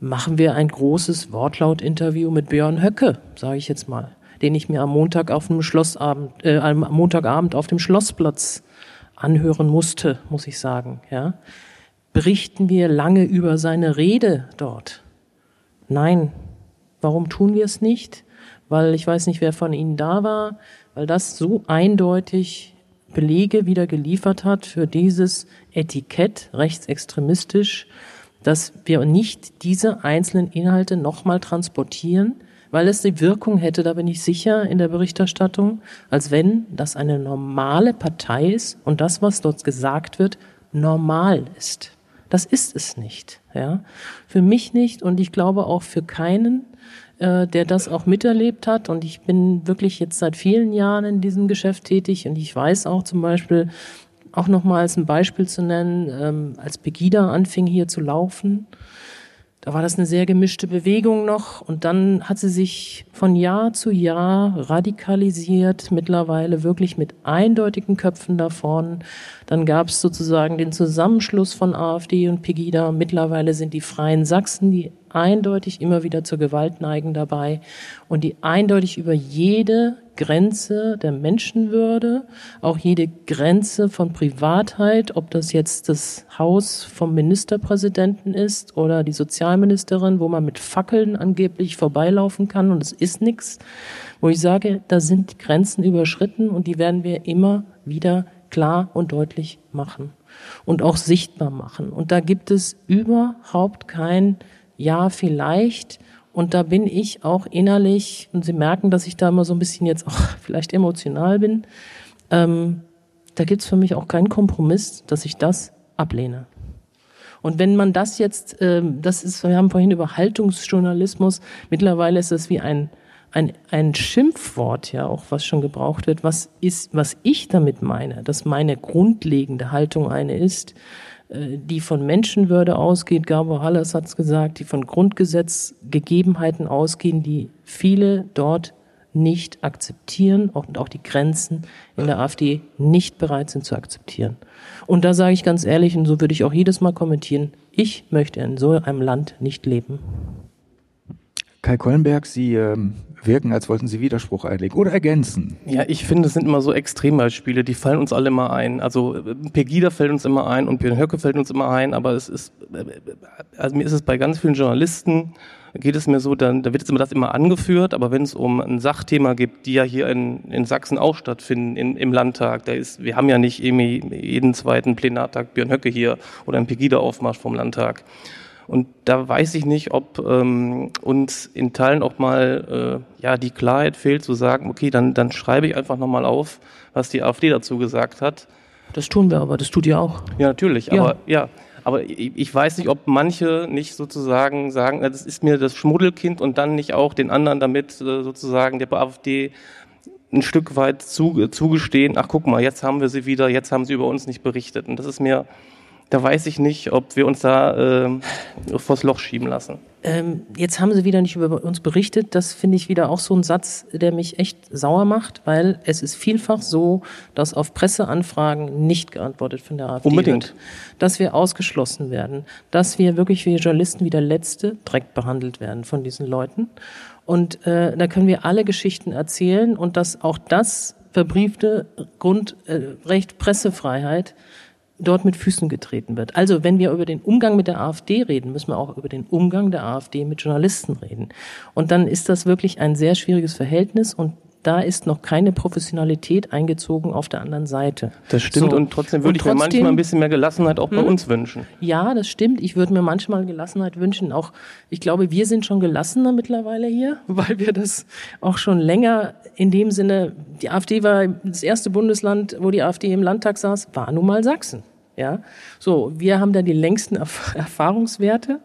machen wir ein großes Wortlaut-Interview mit Björn Höcke, sage ich jetzt mal, den ich mir am Montag auf dem Schlossabend, äh, am Montagabend auf dem Schlossplatz anhören musste, muss ich sagen. Ja, berichten wir lange über seine Rede dort? Nein. Warum tun wir es nicht? Weil ich weiß nicht, wer von Ihnen da war, weil das so eindeutig Belege wieder geliefert hat für dieses Etikett rechtsextremistisch dass wir nicht diese einzelnen Inhalte nochmal transportieren, weil es die Wirkung hätte, da bin ich sicher, in der Berichterstattung, als wenn das eine normale Partei ist und das, was dort gesagt wird, normal ist. Das ist es nicht. Ja? Für mich nicht und ich glaube auch für keinen, äh, der das auch miterlebt hat. Und ich bin wirklich jetzt seit vielen Jahren in diesem Geschäft tätig und ich weiß auch zum Beispiel, auch nochmal als ein Beispiel zu nennen, ähm, als Pegida anfing hier zu laufen, da war das eine sehr gemischte Bewegung noch und dann hat sie sich von Jahr zu Jahr radikalisiert, mittlerweile wirklich mit eindeutigen Köpfen davon. Dann gab es sozusagen den Zusammenschluss von AfD und Pegida. Mittlerweile sind die Freien Sachsen die eindeutig immer wieder zur Gewalt neigen dabei und die eindeutig über jede Grenze der Menschenwürde, auch jede Grenze von Privatheit, ob das jetzt das Haus vom Ministerpräsidenten ist oder die Sozialministerin, wo man mit Fackeln angeblich vorbeilaufen kann und es ist nichts, wo ich sage, da sind Grenzen überschritten und die werden wir immer wieder klar und deutlich machen und auch sichtbar machen. Und da gibt es überhaupt kein Ja vielleicht. Und da bin ich auch innerlich, und Sie merken, dass ich da immer so ein bisschen jetzt auch (laughs) vielleicht emotional bin, ähm, da gibt es für mich auch keinen Kompromiss, dass ich das ablehne. Und wenn man das jetzt, ähm, das ist, wir haben vorhin über Haltungsjournalismus, mittlerweile ist das wie ein ein, ein Schimpfwort ja auch, was schon gebraucht wird, was ist, was ich damit meine, dass meine grundlegende Haltung eine ist, die von Menschenwürde ausgeht, Gabo Halles hat es gesagt, die von Grundgesetzgegebenheiten ausgehen, die viele dort nicht akzeptieren und auch die Grenzen in der AfD nicht bereit sind zu akzeptieren. Und da sage ich ganz ehrlich, und so würde ich auch jedes Mal kommentieren, ich möchte in so einem Land nicht leben. Kai Kollenberg, Sie ähm, wirken, als wollten Sie Widerspruch einlegen oder ergänzen. Ja, ich finde, es sind immer so Extrembeispiele, die fallen uns alle mal ein. Also äh, Pegida fällt uns immer ein und Björn Höcke fällt uns immer ein, aber es ist, äh, also mir ist es bei ganz vielen Journalisten, geht es mir so, dann, da wird jetzt immer das immer angeführt, aber wenn es um ein Sachthema gibt, die ja hier in, in Sachsen auch stattfinden, in, im Landtag, da ist, wir haben ja nicht irgendwie jeden zweiten Plenartag Björn Höcke hier oder ein Pegida-Aufmarsch vom Landtag. Und da weiß ich nicht, ob ähm, uns in Teilen auch mal äh, ja die Klarheit fehlt, zu sagen, okay, dann, dann schreibe ich einfach nochmal auf, was die AfD dazu gesagt hat. Das tun wir aber, das tut ihr auch. Ja, natürlich, ja. aber ja. Aber ich, ich weiß nicht, ob manche nicht sozusagen sagen, das ist mir das Schmuddelkind und dann nicht auch den anderen damit äh, sozusagen der AfD ein Stück weit zu, zugestehen, ach guck mal, jetzt haben wir sie wieder, jetzt haben sie über uns nicht berichtet. Und das ist mir da weiß ich nicht, ob wir uns da äh, vors Loch schieben lassen. Ähm, jetzt haben Sie wieder nicht über uns berichtet. Das finde ich wieder auch so ein Satz, der mich echt sauer macht, weil es ist vielfach so, dass auf Presseanfragen nicht geantwortet von der AfD Unbedingt. wird. Dass wir ausgeschlossen werden. Dass wir wirklich wie Journalisten wie der Letzte direkt behandelt werden von diesen Leuten. Und äh, da können wir alle Geschichten erzählen und dass auch das verbriefte Grundrecht äh, Pressefreiheit dort mit Füßen getreten wird. Also wenn wir über den Umgang mit der AfD reden, müssen wir auch über den Umgang der AfD mit Journalisten reden. Und dann ist das wirklich ein sehr schwieriges Verhältnis und da ist noch keine Professionalität eingezogen auf der anderen Seite. Das stimmt so. und trotzdem würde und trotzdem, ich mir manchmal ein bisschen mehr Gelassenheit auch bei hm? uns wünschen. Ja, das stimmt. Ich würde mir manchmal Gelassenheit wünschen. Auch ich glaube, wir sind schon gelassener mittlerweile hier, (laughs) weil wir das auch schon länger in dem Sinne. Die AfD war das erste Bundesland, wo die AfD im Landtag saß, war nun mal Sachsen. Ja, so wir haben da die längsten Erf (laughs) Erfahrungswerte.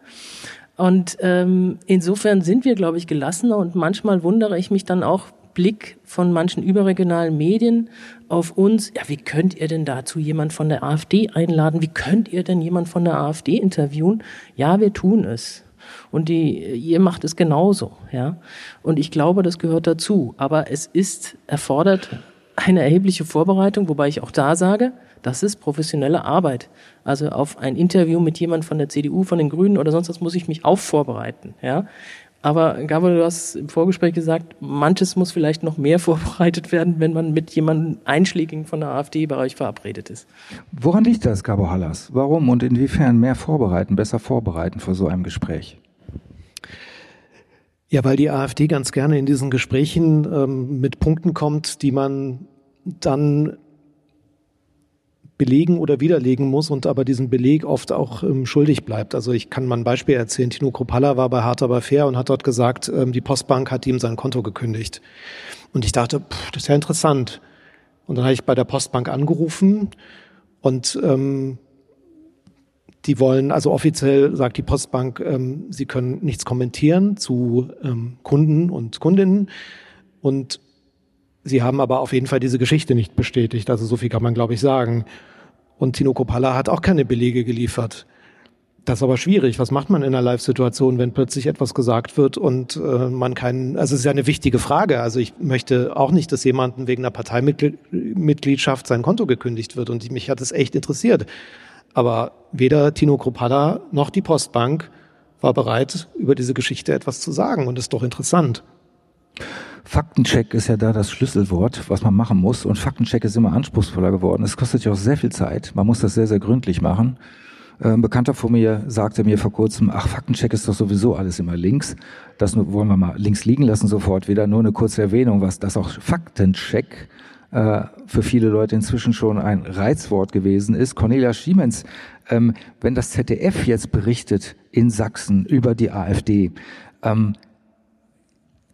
Und ähm, insofern sind wir, glaube ich, gelassener und manchmal wundere ich mich dann auch Blick von manchen überregionalen Medien auf uns. Ja, wie könnt ihr denn dazu jemand von der AfD einladen? Wie könnt ihr denn jemand von der AfD interviewen? Ja, wir tun es. Und die, ihr macht es genauso, ja. Und ich glaube, das gehört dazu. Aber es ist erfordert eine erhebliche Vorbereitung, wobei ich auch da sage, das ist professionelle Arbeit. Also auf ein Interview mit jemand von der CDU, von den Grünen oder sonst was muss ich mich auch vorbereiten. Ja? Aber Gabriel, du hast im Vorgespräch gesagt, manches muss vielleicht noch mehr (laughs) vorbereitet werden, wenn man mit jemandem Einschlägigen von der AfD-Bereich verabredet ist. Woran liegt das, Gabo Hallas? Warum und inwiefern mehr vorbereiten, besser vorbereiten vor so einem Gespräch? Ja, weil die AfD ganz gerne in diesen Gesprächen ähm, mit Punkten kommt, die man dann belegen oder widerlegen muss und aber diesen Beleg oft auch ähm, schuldig bleibt. Also ich kann mal ein Beispiel erzählen. Tino Kropalla war bei Hart aber fair und hat dort gesagt, ähm, die Postbank hat ihm sein Konto gekündigt. Und ich dachte, pff, das ist ja interessant. Und dann habe ich bei der Postbank angerufen und ähm, die wollen, also offiziell sagt die Postbank, ähm, sie können nichts kommentieren zu ähm, Kunden und Kundinnen. Und Sie haben aber auf jeden Fall diese Geschichte nicht bestätigt. Also so viel kann man, glaube ich, sagen. Und Tino Kopalla hat auch keine Belege geliefert. Das ist aber schwierig. Was macht man in einer Live-Situation, wenn plötzlich etwas gesagt wird und äh, man keinen, also es ist ja eine wichtige Frage. Also ich möchte auch nicht, dass jemanden wegen einer Parteimitgliedschaft sein Konto gekündigt wird und mich hat es echt interessiert. Aber weder Tino Kropalla noch die Postbank war bereit, über diese Geschichte etwas zu sagen und ist doch interessant. Faktencheck ist ja da das Schlüsselwort, was man machen muss. Und Faktencheck ist immer anspruchsvoller geworden. Es kostet ja auch sehr viel Zeit. Man muss das sehr, sehr gründlich machen. Ein Bekannter von mir sagte mir vor kurzem, ach, Faktencheck ist doch sowieso alles immer links. Das wollen wir mal links liegen lassen sofort wieder. Nur eine kurze Erwähnung, was das auch Faktencheck äh, für viele Leute inzwischen schon ein Reizwort gewesen ist. Cornelia Schiemens, ähm, wenn das ZDF jetzt berichtet in Sachsen über die AfD, ähm,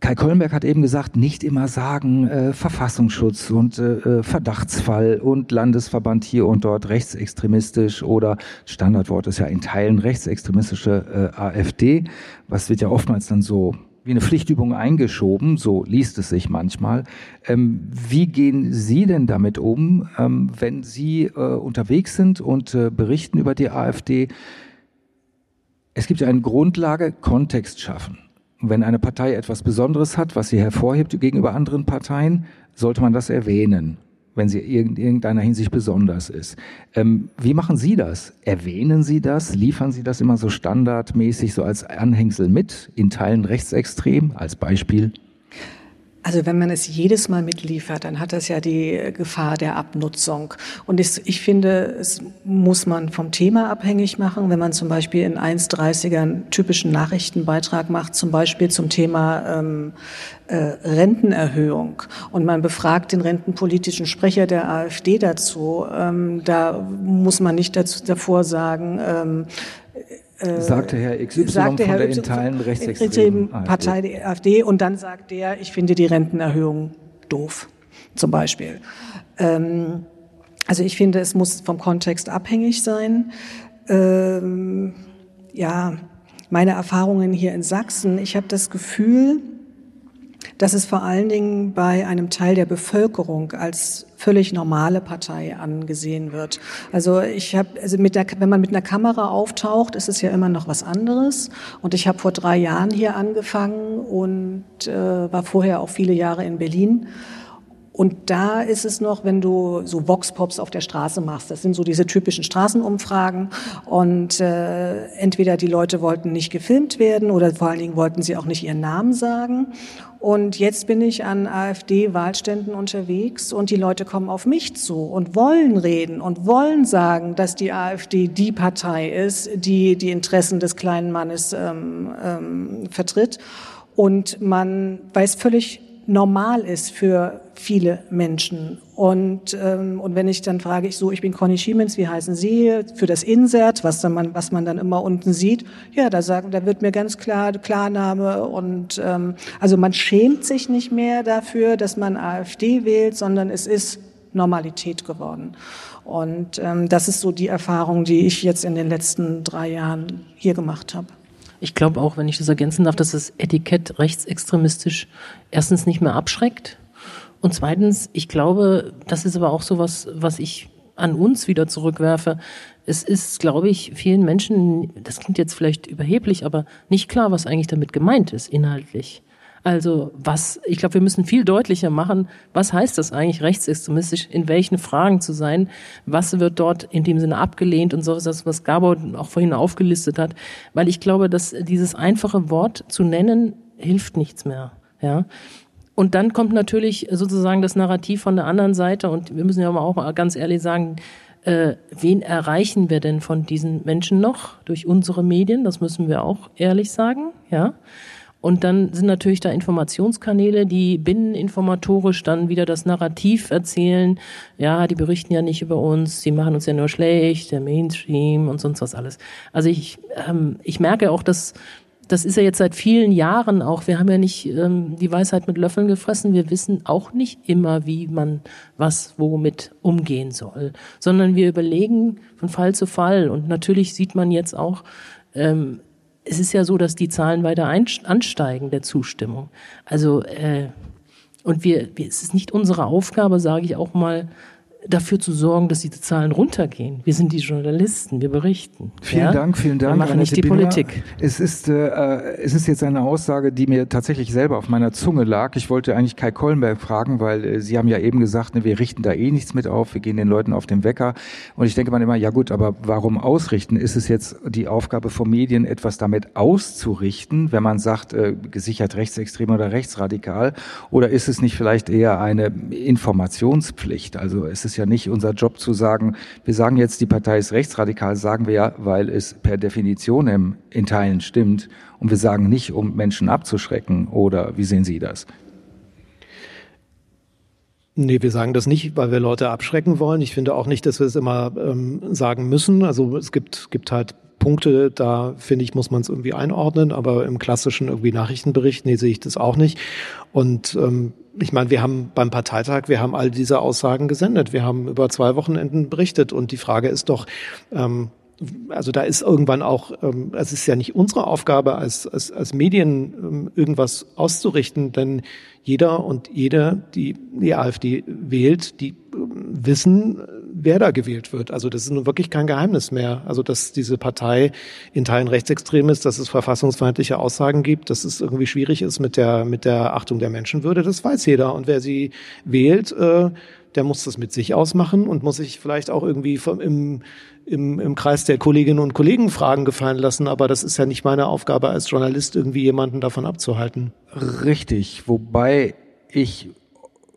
Kai Kollenberg hat eben gesagt, nicht immer sagen äh, Verfassungsschutz und äh, äh, Verdachtsfall und Landesverband hier und dort rechtsextremistisch oder Standardwort ist ja in Teilen rechtsextremistische äh, AfD. Was wird ja oftmals dann so wie eine Pflichtübung eingeschoben, so liest es sich manchmal. Ähm, wie gehen Sie denn damit um, ähm, wenn Sie äh, unterwegs sind und äh, berichten über die AfD? Es gibt ja eine Grundlage, Kontext schaffen wenn eine Partei etwas Besonderes hat, was sie hervorhebt gegenüber anderen Parteien, sollte man das erwähnen, wenn sie in irgendeiner Hinsicht besonders ist. Ähm, wie machen Sie das? Erwähnen Sie das? Liefern Sie das immer so standardmäßig, so als Anhängsel mit, in Teilen rechtsextrem, als Beispiel? Also wenn man es jedes Mal mitliefert, dann hat das ja die Gefahr der Abnutzung. Und ich, finde, es muss man vom Thema abhängig machen. Wenn man zum Beispiel in 1.30er einen typischen Nachrichtenbeitrag macht, zum Beispiel zum Thema ähm, äh, Rentenerhöhung und man befragt den rentenpolitischen Sprecher der AfD dazu, ähm, da muss man nicht dazu, davor sagen, ähm, äh, sagte Herr XY sagte von Herr der in Teilen rechtsextremen Partei der AfD und dann sagt der, ich finde die Rentenerhöhung doof, zum Beispiel. Ähm, also ich finde, es muss vom Kontext abhängig sein. Ähm, ja, meine Erfahrungen hier in Sachsen, ich habe das Gefühl, dass es vor allen Dingen bei einem Teil der Bevölkerung als völlig normale Partei angesehen wird. Also ich habe, also mit der, wenn man mit einer Kamera auftaucht, ist es ja immer noch was anderes. Und ich habe vor drei Jahren hier angefangen und äh, war vorher auch viele Jahre in Berlin. Und da ist es noch, wenn du so Vox-Pops auf der Straße machst, das sind so diese typischen Straßenumfragen und äh, entweder die Leute wollten nicht gefilmt werden oder vor allen Dingen wollten sie auch nicht ihren Namen sagen. Und jetzt bin ich an AfD-Wahlständen unterwegs und die Leute kommen auf mich zu und wollen reden und wollen sagen, dass die AfD die Partei ist, die die Interessen des kleinen Mannes ähm, ähm, vertritt. Und man weiß völlig normal ist für viele Menschen. Und, ähm, und wenn ich dann frage, ich so, ich bin Conny Schiemens, wie heißen Sie? Für das Insert, was, dann man, was man dann immer unten sieht, ja, da sagen, da wird mir ganz klar Klarname und ähm, also man schämt sich nicht mehr dafür, dass man AfD wählt, sondern es ist Normalität geworden. Und ähm, das ist so die Erfahrung, die ich jetzt in den letzten drei Jahren hier gemacht habe. Ich glaube auch, wenn ich das ergänzen darf, dass das Etikett rechtsextremistisch erstens nicht mehr abschreckt. Und zweitens, ich glaube, das ist aber auch so was, was ich an uns wieder zurückwerfe. Es ist, glaube ich, vielen Menschen, das klingt jetzt vielleicht überheblich, aber nicht klar, was eigentlich damit gemeint ist, inhaltlich. Also was, ich glaube, wir müssen viel deutlicher machen, was heißt das eigentlich rechtsextremistisch, in welchen Fragen zu sein, was wird dort in dem Sinne abgelehnt und so, was Gabor auch vorhin aufgelistet hat, weil ich glaube, dass dieses einfache Wort zu nennen hilft nichts mehr, ja. Und dann kommt natürlich sozusagen das Narrativ von der anderen Seite und wir müssen ja auch mal ganz ehrlich sagen, äh, wen erreichen wir denn von diesen Menschen noch durch unsere Medien? Das müssen wir auch ehrlich sagen, ja. Und dann sind natürlich da Informationskanäle, die binneninformatorisch dann wieder das Narrativ erzählen. Ja, die berichten ja nicht über uns, die machen uns ja nur schlecht, der Mainstream und sonst was alles. Also ich, ähm, ich merke auch, dass das ist ja jetzt seit vielen Jahren auch. Wir haben ja nicht ähm, die Weisheit mit Löffeln gefressen. Wir wissen auch nicht immer, wie man was womit umgehen soll, sondern wir überlegen von Fall zu Fall. Und natürlich sieht man jetzt auch, ähm, es ist ja so, dass die Zahlen weiter ansteigen der Zustimmung. Also äh, und wir, wir, es ist nicht unsere Aufgabe, sage ich auch mal, dafür zu sorgen, dass diese Zahlen runtergehen. Wir sind die Journalisten, wir berichten. Vielen ja? Dank, vielen Dank. Wir machen nicht die Binder. Politik. Es ist, äh, es ist jetzt eine Aussage, die mir tatsächlich selber auf meiner Zunge lag. Ich wollte eigentlich Kai Kollenberg fragen, weil äh, Sie haben ja eben gesagt, ne, wir richten da eh nichts mit auf, wir gehen den Leuten auf den Wecker. Und ich denke man immer, ja gut, aber warum ausrichten? Ist es jetzt die Aufgabe von Medien, etwas damit auszurichten, wenn man sagt, äh, gesichert rechtsextrem oder rechtsradikal? Oder ist es nicht vielleicht eher eine Informationspflicht? Also es ist ja nicht unser Job, Job zu sagen, wir sagen jetzt, die Partei ist rechtsradikal, sagen wir ja, weil es per Definition im, in Teilen stimmt. Und wir sagen nicht, um Menschen abzuschrecken. Oder wie sehen Sie das? Nee, wir sagen das nicht, weil wir Leute abschrecken wollen. Ich finde auch nicht, dass wir es immer ähm, sagen müssen. Also es gibt, gibt halt Punkte, da finde ich, muss man es irgendwie einordnen, aber im klassischen irgendwie Nachrichtenbericht, nee, sehe ich das auch nicht. Und ähm, ich meine, wir haben beim Parteitag, wir haben all diese Aussagen gesendet. Wir haben über zwei Wochenenden berichtet und die Frage ist doch, ähm, also da ist irgendwann auch, ähm, es ist ja nicht unsere Aufgabe als, als, als Medien ähm, irgendwas auszurichten, denn jeder und jede, die die AfD wählt, die ähm, wissen, wer da gewählt wird. Also das ist nun wirklich kein Geheimnis mehr. Also dass diese Partei in Teilen rechtsextrem ist, dass es verfassungsfeindliche Aussagen gibt, dass es irgendwie schwierig ist mit der mit der Achtung der Menschenwürde, das weiß jeder. Und wer sie wählt, äh, der muss das mit sich ausmachen und muss sich vielleicht auch irgendwie vom, im, im, im Kreis der Kolleginnen und Kollegen Fragen gefallen lassen. Aber das ist ja nicht meine Aufgabe als Journalist, irgendwie jemanden davon abzuhalten. Richtig, wobei ich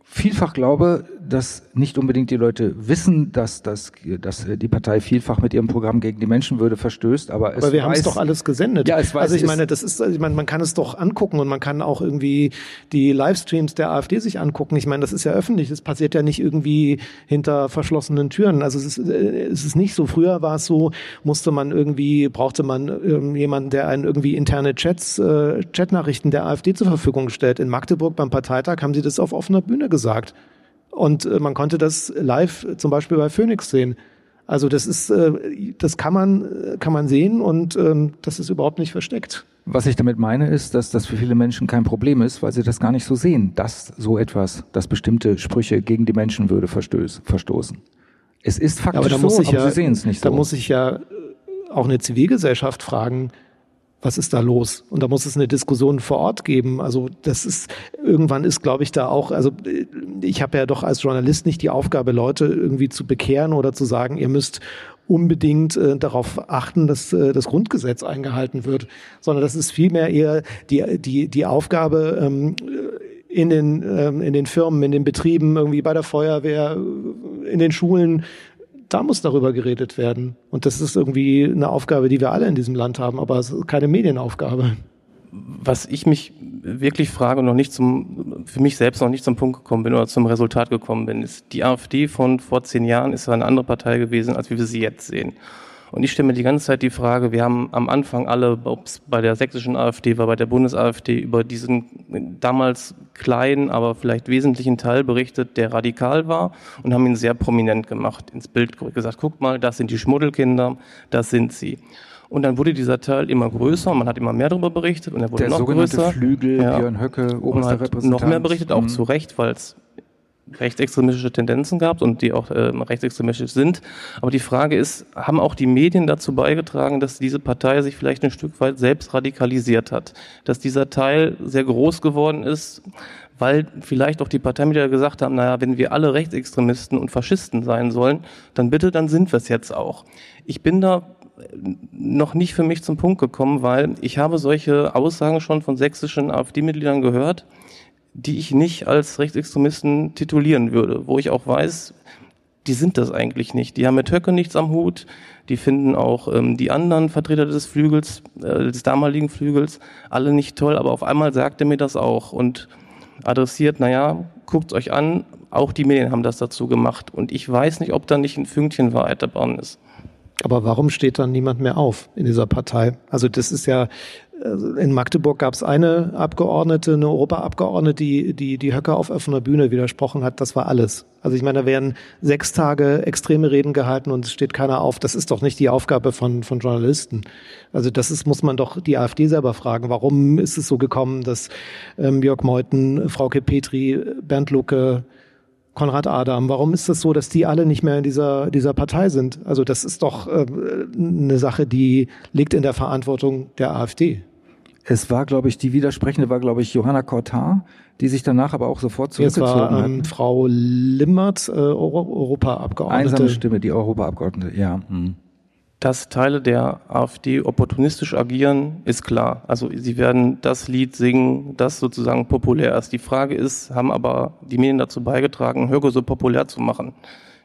vielfach glaube, dass nicht unbedingt die Leute wissen, dass, dass, dass die Partei vielfach mit ihrem Programm gegen die Menschenwürde verstößt, aber es Aber wir haben es doch alles gesendet. Ja, es weiß, also ich meine, das ist, ich meine, man kann es doch angucken und man kann auch irgendwie die Livestreams der AfD sich angucken. Ich meine, das ist ja öffentlich, das passiert ja nicht irgendwie hinter verschlossenen Türen. Also es ist, äh, es ist nicht so. Früher war es so, musste man irgendwie, brauchte man ähm, jemanden, der einen irgendwie interne Chats, äh, Chatnachrichten der AfD zur Verfügung stellt. In Magdeburg beim Parteitag haben sie das auf offener Bühne gesagt. Und äh, man konnte das live zum Beispiel bei Phoenix sehen. Also das ist, äh, das kann man, kann man sehen und ähm, das ist überhaupt nicht versteckt. Was ich damit meine, ist, dass das für viele Menschen kein Problem ist, weil sie das gar nicht so sehen, dass so etwas, dass bestimmte Sprüche gegen die Menschenwürde verstoßen. Es ist faktisch ja, aber so, aber ja, sie sehen es nicht da so. Da muss ich ja auch eine Zivilgesellschaft fragen, was ist da los? Und da muss es eine Diskussion vor Ort geben. Also das ist irgendwann ist, glaube ich, da auch. Also ich habe ja doch als Journalist nicht die Aufgabe, Leute irgendwie zu bekehren oder zu sagen, ihr müsst unbedingt äh, darauf achten, dass äh, das Grundgesetz eingehalten wird, sondern das ist vielmehr eher die die die Aufgabe ähm, in den ähm, in den Firmen, in den Betrieben, irgendwie bei der Feuerwehr, in den Schulen da muss darüber geredet werden. Und das ist irgendwie eine Aufgabe, die wir alle in diesem Land haben, aber es ist keine Medienaufgabe. Was ich mich wirklich frage und noch nicht zum, für mich selbst noch nicht zum Punkt gekommen bin oder zum Resultat gekommen bin, ist, die AfD von vor zehn Jahren ist eine andere Partei gewesen, als wie wir sie jetzt sehen. Und ich stelle mir die ganze Zeit die Frage, wir haben am Anfang alle, ob es bei der sächsischen AfD war, bei der Bundes-AfD, über diesen damals kleinen, aber vielleicht wesentlichen Teil berichtet, der radikal war und haben ihn sehr prominent gemacht, ins Bild gesagt, guck mal, das sind die Schmuddelkinder, das sind sie. Und dann wurde dieser Teil immer größer man hat immer mehr darüber berichtet und er wurde der noch sogenannte größer. Flügel, ja. Björn Höcke, oberster Repräsentant. noch mehr berichtet, auch Mhm. zu Recht, weil es rechtsextremistische Tendenzen gab und die auch äh, rechtsextremistisch sind. Aber die Frage ist, haben auch die Medien dazu beigetragen, dass diese Partei sich vielleicht ein Stück weit selbst radikalisiert hat? Dass dieser Teil sehr groß geworden ist, weil vielleicht auch die Parteimitglieder gesagt haben, naja, wenn wir alle Rechtsextremisten und Faschisten sein sollen, dann bitte, dann sind wir es jetzt auch. Ich bin da noch nicht für mich zum Punkt gekommen, weil ich habe solche Aussagen schon von sächsischen AfD-Mitgliedern gehört, die ich nicht als Rechtsextremisten titulieren würde, wo ich auch weiß, die sind das eigentlich nicht. Die haben mit Höcke nichts am Hut, die finden auch ähm, die anderen Vertreter des Flügels, äh, des damaligen Flügels, alle nicht toll, aber auf einmal sagt er mir das auch und adressiert, naja, guckt euch an, auch die Medien haben das dazu gemacht und ich weiß nicht, ob da nicht ein Fünkchen Wahrheit dabei ist. Aber warum steht dann niemand mehr auf in dieser Partei? Also das ist ja, in Magdeburg gab es eine Abgeordnete, eine Europaabgeordnete, die, die die Höcker auf offener Bühne widersprochen hat. Das war alles. Also ich meine, da werden sechs Tage extreme Reden gehalten und es steht keiner auf. Das ist doch nicht die Aufgabe von, von Journalisten. Also das ist, muss man doch die AfD selber fragen. Warum ist es so gekommen, dass ähm, Jörg Meuthen, Frauke Petri, Bernd Lucke, Konrad Adam? Warum ist das so, dass die alle nicht mehr in dieser, dieser Partei sind? Also das ist doch äh, eine Sache, die liegt in der Verantwortung der AfD. Es war, glaube ich, die Widersprechende war, glaube ich, Johanna Cortar, die sich danach aber auch sofort zurückgezogen Jetzt war, ähm, hat. Frau Limmert, äh, Euro Europaabgeordnete. Einsame Stimme, die Europaabgeordnete, ja. Hm. Dass Teile der AfD opportunistisch agieren, ist klar. Also sie werden das Lied singen, das sozusagen populär ist. Die Frage ist, haben aber die Medien dazu beigetragen, Höcke so populär zu machen?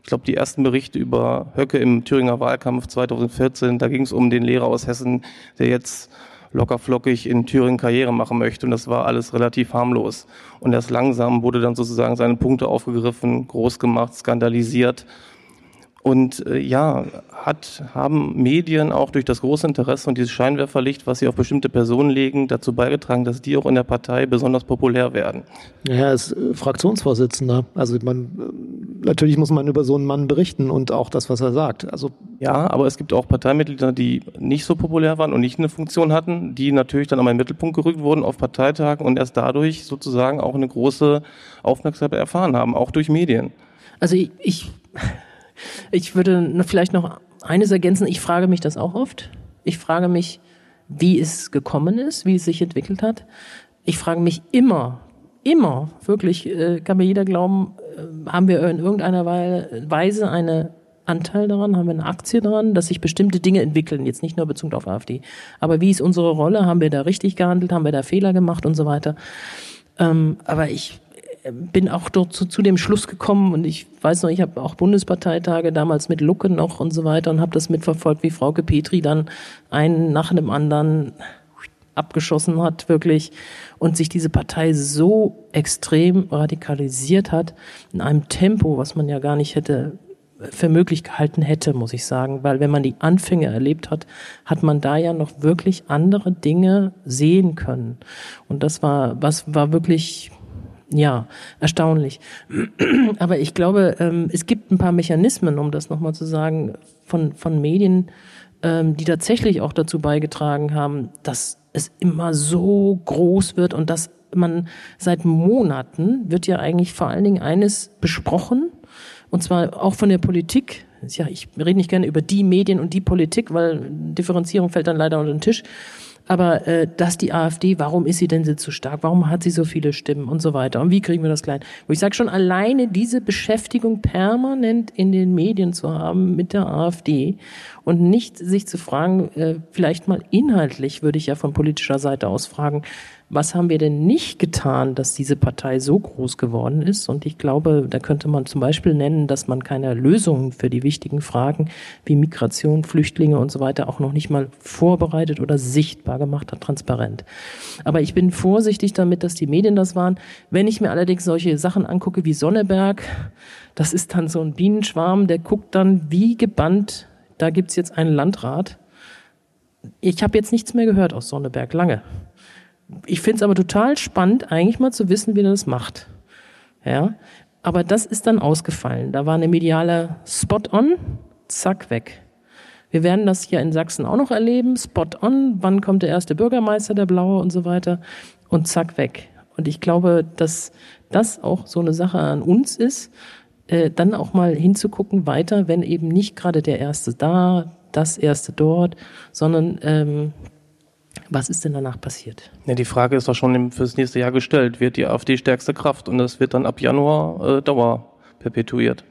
Ich glaube, die ersten Berichte über Höcke im Thüringer Wahlkampf 2014, da ging es um den Lehrer aus Hessen, der jetzt lockerflockig in Thüringen Karriere machen möchte. Und das war alles relativ harmlos. Und erst langsam wurde dann sozusagen seine Punkte aufgegriffen, groß gemacht, skandalisiert. Und äh, ja, hat, haben Medien auch durch das große Interesse und dieses Scheinwerferlicht, was sie auf bestimmte Personen legen, dazu beigetragen, dass die auch in der Partei besonders populär werden. Ja, er ist äh, Fraktionsvorsitzender. Also man äh, natürlich muss man über so einen Mann berichten und auch das, was er sagt. Also ja, aber es gibt auch Parteimitglieder, die nicht so populär waren und nicht eine Funktion hatten, die natürlich dann einmal in den Mittelpunkt gerückt wurden auf Parteitagen und erst dadurch sozusagen auch eine große Aufmerksamkeit erfahren haben, auch durch Medien. Also ich, ich ich würde vielleicht noch eines ergänzen. Ich frage mich das auch oft. Ich frage mich, wie es gekommen ist, wie es sich entwickelt hat. Ich frage mich immer, immer, wirklich, äh, kann mir jeder glauben, äh, haben wir in irgendeiner Weise einen Anteil daran, haben wir eine Aktie daran, dass sich bestimmte Dinge entwickeln, jetzt nicht nur bezogen auf AfD. Aber wie ist unsere Rolle? Haben wir da richtig gehandelt? Haben wir da Fehler gemacht und so weiter? Ähm, aber ich, bin auch dort zu, zu dem Schluss gekommen und ich weiß noch, ich habe auch Bundesparteitage damals mit Lucke noch und so weiter und habe das mitverfolgt, wie Frauke Petri dann einen nach dem anderen abgeschossen hat, wirklich, und sich diese Partei so extrem radikalisiert hat, in einem Tempo, was man ja gar nicht hätte für möglich gehalten hätte, muss ich sagen, weil wenn man die Anfänge erlebt hat, hat man da ja noch wirklich andere Dinge sehen können. Und das war, was war wirklich ja, erstaunlich. (clears throat) Aber ich glaube, ähm, es gibt ein paar Mechanismen, um das nochmal zu sagen, von, von Medien, ähm, die tatsächlich auch dazu beigetragen haben, dass es immer so groß wird und dass man seit Monaten wird ja eigentlich vor allen Dingen eines besprochen, und zwar auch von der Politik. Ja, ich rede nicht gerne über die Medien und die Politik, weil Differenzierung fällt dann leider unter den Tisch. Aber äh, dass die AfD, warum ist sie denn so stark? Warum hat sie so viele Stimmen und so weiter? Und wie kriegen wir das klein? Wo ich sage schon, alleine diese Beschäftigung permanent in den Medien zu haben mit der AfD und nicht sich zu fragen, äh, vielleicht mal inhaltlich würde ich ja von politischer Seite aus fragen, was haben wir denn nicht getan, dass diese Partei so groß geworden ist? Und ich glaube, da könnte man zum Beispiel nennen, dass man keine Lösungen für die wichtigen Fragen wie Migration, Flüchtlinge und so weiter auch noch nicht mal vorbereitet oder sichtbar gemacht hat, transparent. Aber ich bin vorsichtig damit, dass die Medien das waren. Wenn ich mir allerdings solche Sachen angucke wie Sonneberg, das ist dann so ein Bienenschwarm, der guckt dann wie gebannt, da gibt's jetzt einen Landrat. Ich habe jetzt nichts mehr gehört aus Sonneberg, lange ich finde es aber total spannend, eigentlich mal zu wissen, wie er das macht. Ja, aber das ist dann ausgefallen. Da war eine mediale Spot-on, zack, weg. Wir werden das hier in Sachsen auch noch erleben, Spot-on, wann kommt der erste Bürgermeister, der Blaue und so weiter, und zack, weg. Und ich glaube, dass das auch so eine Sache an uns ist, äh, dann auch mal hinzugucken weiter, wenn eben nicht gerade der Erste da, das Erste dort, sondern ähm, was ist denn danach passiert? Ja, die Frage ist doch schon fürs nächste Jahr gestellt. Wird die AfD stärkste Kraft? Und das wird dann ab Januar äh, Dauer perpetuiert.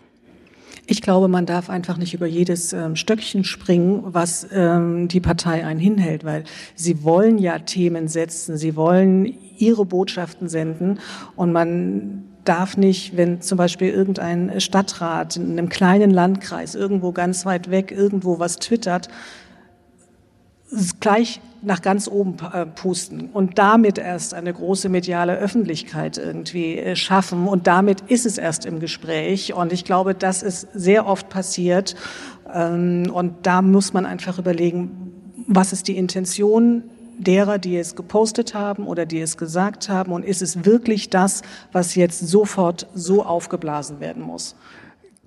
Ich glaube, man darf einfach nicht über jedes ähm, Stöckchen springen, was ähm, die Partei einen hinhält, weil sie wollen ja Themen setzen, sie wollen ihre Botschaften senden und man darf nicht, wenn zum Beispiel irgendein Stadtrat in einem kleinen Landkreis irgendwo ganz weit weg irgendwo was twittert, gleich nach ganz oben äh, pusten und damit erst eine große mediale Öffentlichkeit irgendwie äh, schaffen. Und damit ist es erst im Gespräch. Und ich glaube, das ist sehr oft passiert. Ähm, und da muss man einfach überlegen, was ist die Intention derer, die es gepostet haben oder die es gesagt haben? Und ist es wirklich das, was jetzt sofort so aufgeblasen werden muss?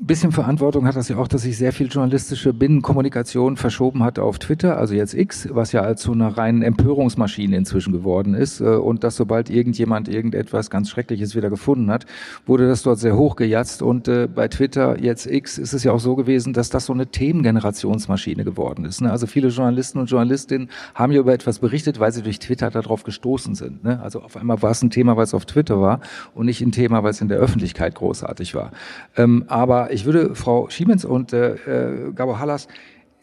Bisschen Verantwortung hat das ja auch, dass sich sehr viel journalistische Binnenkommunikation verschoben hat auf Twitter, also jetzt X, was ja als so eine reine Empörungsmaschine inzwischen geworden ist. Äh, und dass sobald irgendjemand irgendetwas ganz Schreckliches wieder gefunden hat, wurde das dort sehr hochgejatzt. Und äh, bei Twitter jetzt X ist es ja auch so gewesen, dass das so eine Themengenerationsmaschine geworden ist. Ne? Also viele Journalisten und Journalistinnen haben ja über etwas berichtet, weil sie durch Twitter darauf gestoßen sind. Ne? Also auf einmal war es ein Thema, weil es auf Twitter war und nicht ein Thema, weil es in der Öffentlichkeit großartig war. Ähm, aber ich würde Frau Schiemens und äh, äh, Gabo Hallas,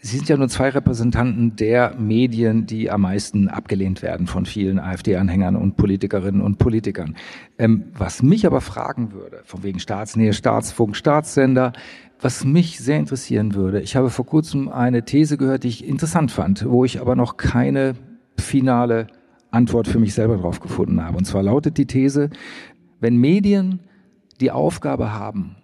Sie sind ja nur zwei Repräsentanten der Medien, die am meisten abgelehnt werden von vielen AfD-Anhängern und Politikerinnen und Politikern. Ähm, was mich aber fragen würde, von wegen Staatsnähe, Staatsfunk, Staatssender, was mich sehr interessieren würde, ich habe vor kurzem eine These gehört, die ich interessant fand, wo ich aber noch keine finale Antwort für mich selber drauf gefunden habe. Und zwar lautet die These, wenn Medien die Aufgabe haben,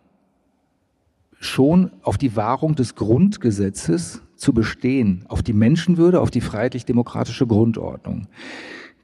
schon auf die Wahrung des Grundgesetzes zu bestehen, auf die Menschenwürde, auf die freiheitlich-demokratische Grundordnung.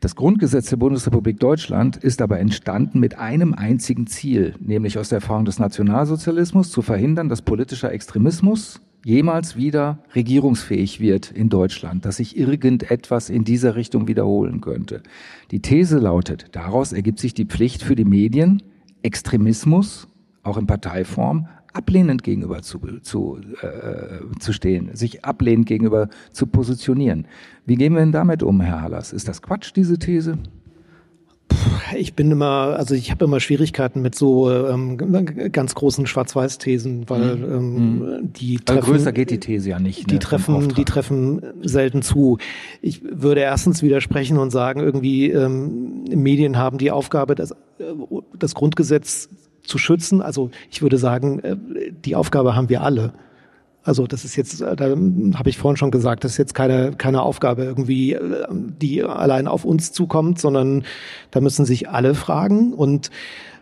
Das Grundgesetz der Bundesrepublik Deutschland ist aber entstanden mit einem einzigen Ziel, nämlich aus der Erfahrung des Nationalsozialismus zu verhindern, dass politischer Extremismus jemals wieder regierungsfähig wird in Deutschland, dass sich irgendetwas in dieser Richtung wiederholen könnte. Die These lautet, daraus ergibt sich die Pflicht für die Medien, Extremismus, auch in Parteiform, ablehnend gegenüber zu, zu, äh, zu stehen, sich ablehnend gegenüber zu positionieren. Wie gehen wir denn damit um, Herr Hallas? Ist das Quatsch, diese These? Ich bin immer, also ich habe immer Schwierigkeiten mit so ähm, ganz großen Schwarz-Weiß-Thesen, weil mhm. ähm, mhm. die treffen, also größer geht die These ja nicht. Die ne, treffen, die treffen selten zu. Ich würde erstens widersprechen und sagen, irgendwie ähm, Medien haben die Aufgabe, das, äh, das Grundgesetz zu schützen. Also ich würde sagen, äh, die Aufgabe haben wir alle. Also das ist jetzt, äh, da habe ich vorhin schon gesagt, das ist jetzt keine, keine Aufgabe irgendwie, äh, die allein auf uns zukommt, sondern da müssen sich alle fragen. Und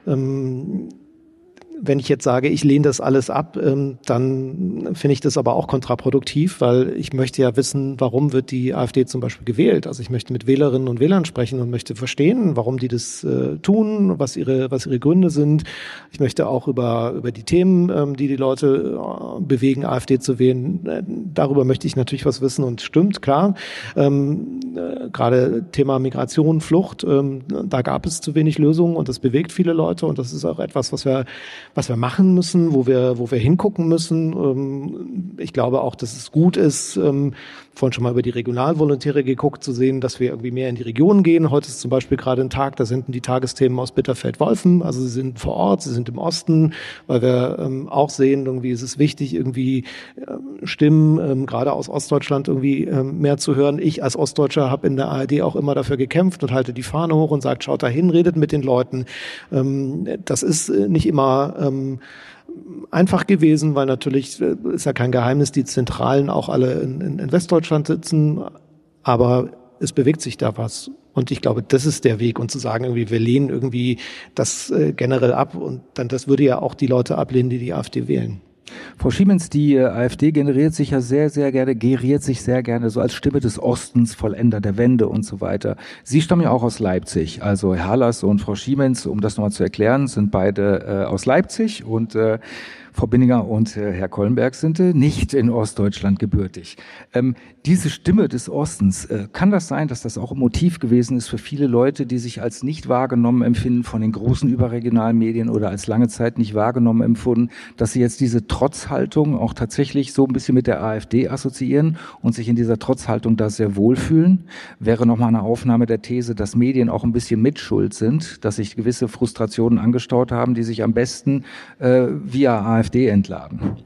ähm, wenn ich jetzt sage, ich lehne das alles ab, ähm, dann finde ich das aber auch kontraproduktiv, weil ich möchte ja wissen, warum wird die AfD zum Beispiel gewählt. Also ich möchte mit Wählerinnen und Wählern sprechen und möchte verstehen, warum die das äh, tun, was ihre, was ihre Gründe sind. Ich möchte auch über, über die Themen, ähm, die die Leute äh, bewegen, AfD zu wählen, äh, darüber möchte ich natürlich was wissen und stimmt, klar. Ähm, äh, Gerade Thema Migration, Flucht, da gab es zu wenig Lösungen und das bewegt viele Leute und das ist auch etwas, was wir was wir machen müssen, wo wir, wo wir hingucken müssen. Ähm, ich glaube auch, dass es gut ist, ähm, vorhin schon mal über die Regionalvolontäre geguckt, zu sehen, dass wir irgendwie mehr in die Region gehen. Heute ist zum Beispiel gerade ein Tag, da sind die Tagesthemen aus Bitterfeld-Wolfen. Also sie sind vor Ort, sie sind im Osten, weil wir ähm, auch sehen, irgendwie ist es wichtig, irgendwie Stimmen, gerade aus Ostdeutschland irgendwie mehr zu hören. Ich als Ostdeutscher habe in der ARD auch immer dafür gekämpft und halte die Fahne hoch und sagt, schaut dahin, redet mit den Leuten. das ist äh, nicht immer ähm, einfach gewesen, weil natürlich äh, ist ja kein Geheimnis, die Zentralen auch alle in, in, Westdeutschland sitzen, aber es bewegt sich da was. Und ich glaube, das ist der Weg. Und zu sagen, irgendwie, wir lehnen irgendwie das äh, generell ab und dann das würde ja auch die Leute ablehnen, die die AfD wählen. Frau Schiemens, die äh, AfD generiert sich ja sehr, sehr gerne, geriert sich sehr gerne so als Stimme des Ostens, Vollender der Wende und so weiter. Sie stammen ja auch aus Leipzig. Also Herr Hallas und Frau Schiemens, um das nochmal zu erklären, sind beide äh, aus Leipzig und äh, Frau Binninger und äh, Herr Kollenberg sind äh, nicht in Ostdeutschland gebürtig. Ähm, diese Stimme des Ostens, äh, kann das sein, dass das auch ein Motiv gewesen ist für viele Leute, die sich als nicht wahrgenommen empfinden von den großen überregionalen Medien oder als lange Zeit nicht wahrgenommen empfunden, dass sie jetzt diese Trotzhaltung auch tatsächlich so ein bisschen mit der AfD assoziieren und sich in dieser Trotzhaltung da sehr wohlfühlen? Wäre nochmal eine Aufnahme der These, dass Medien auch ein bisschen mitschuld sind, dass sich gewisse Frustrationen angestaut haben, die sich am besten äh, via AfD AfD entladen?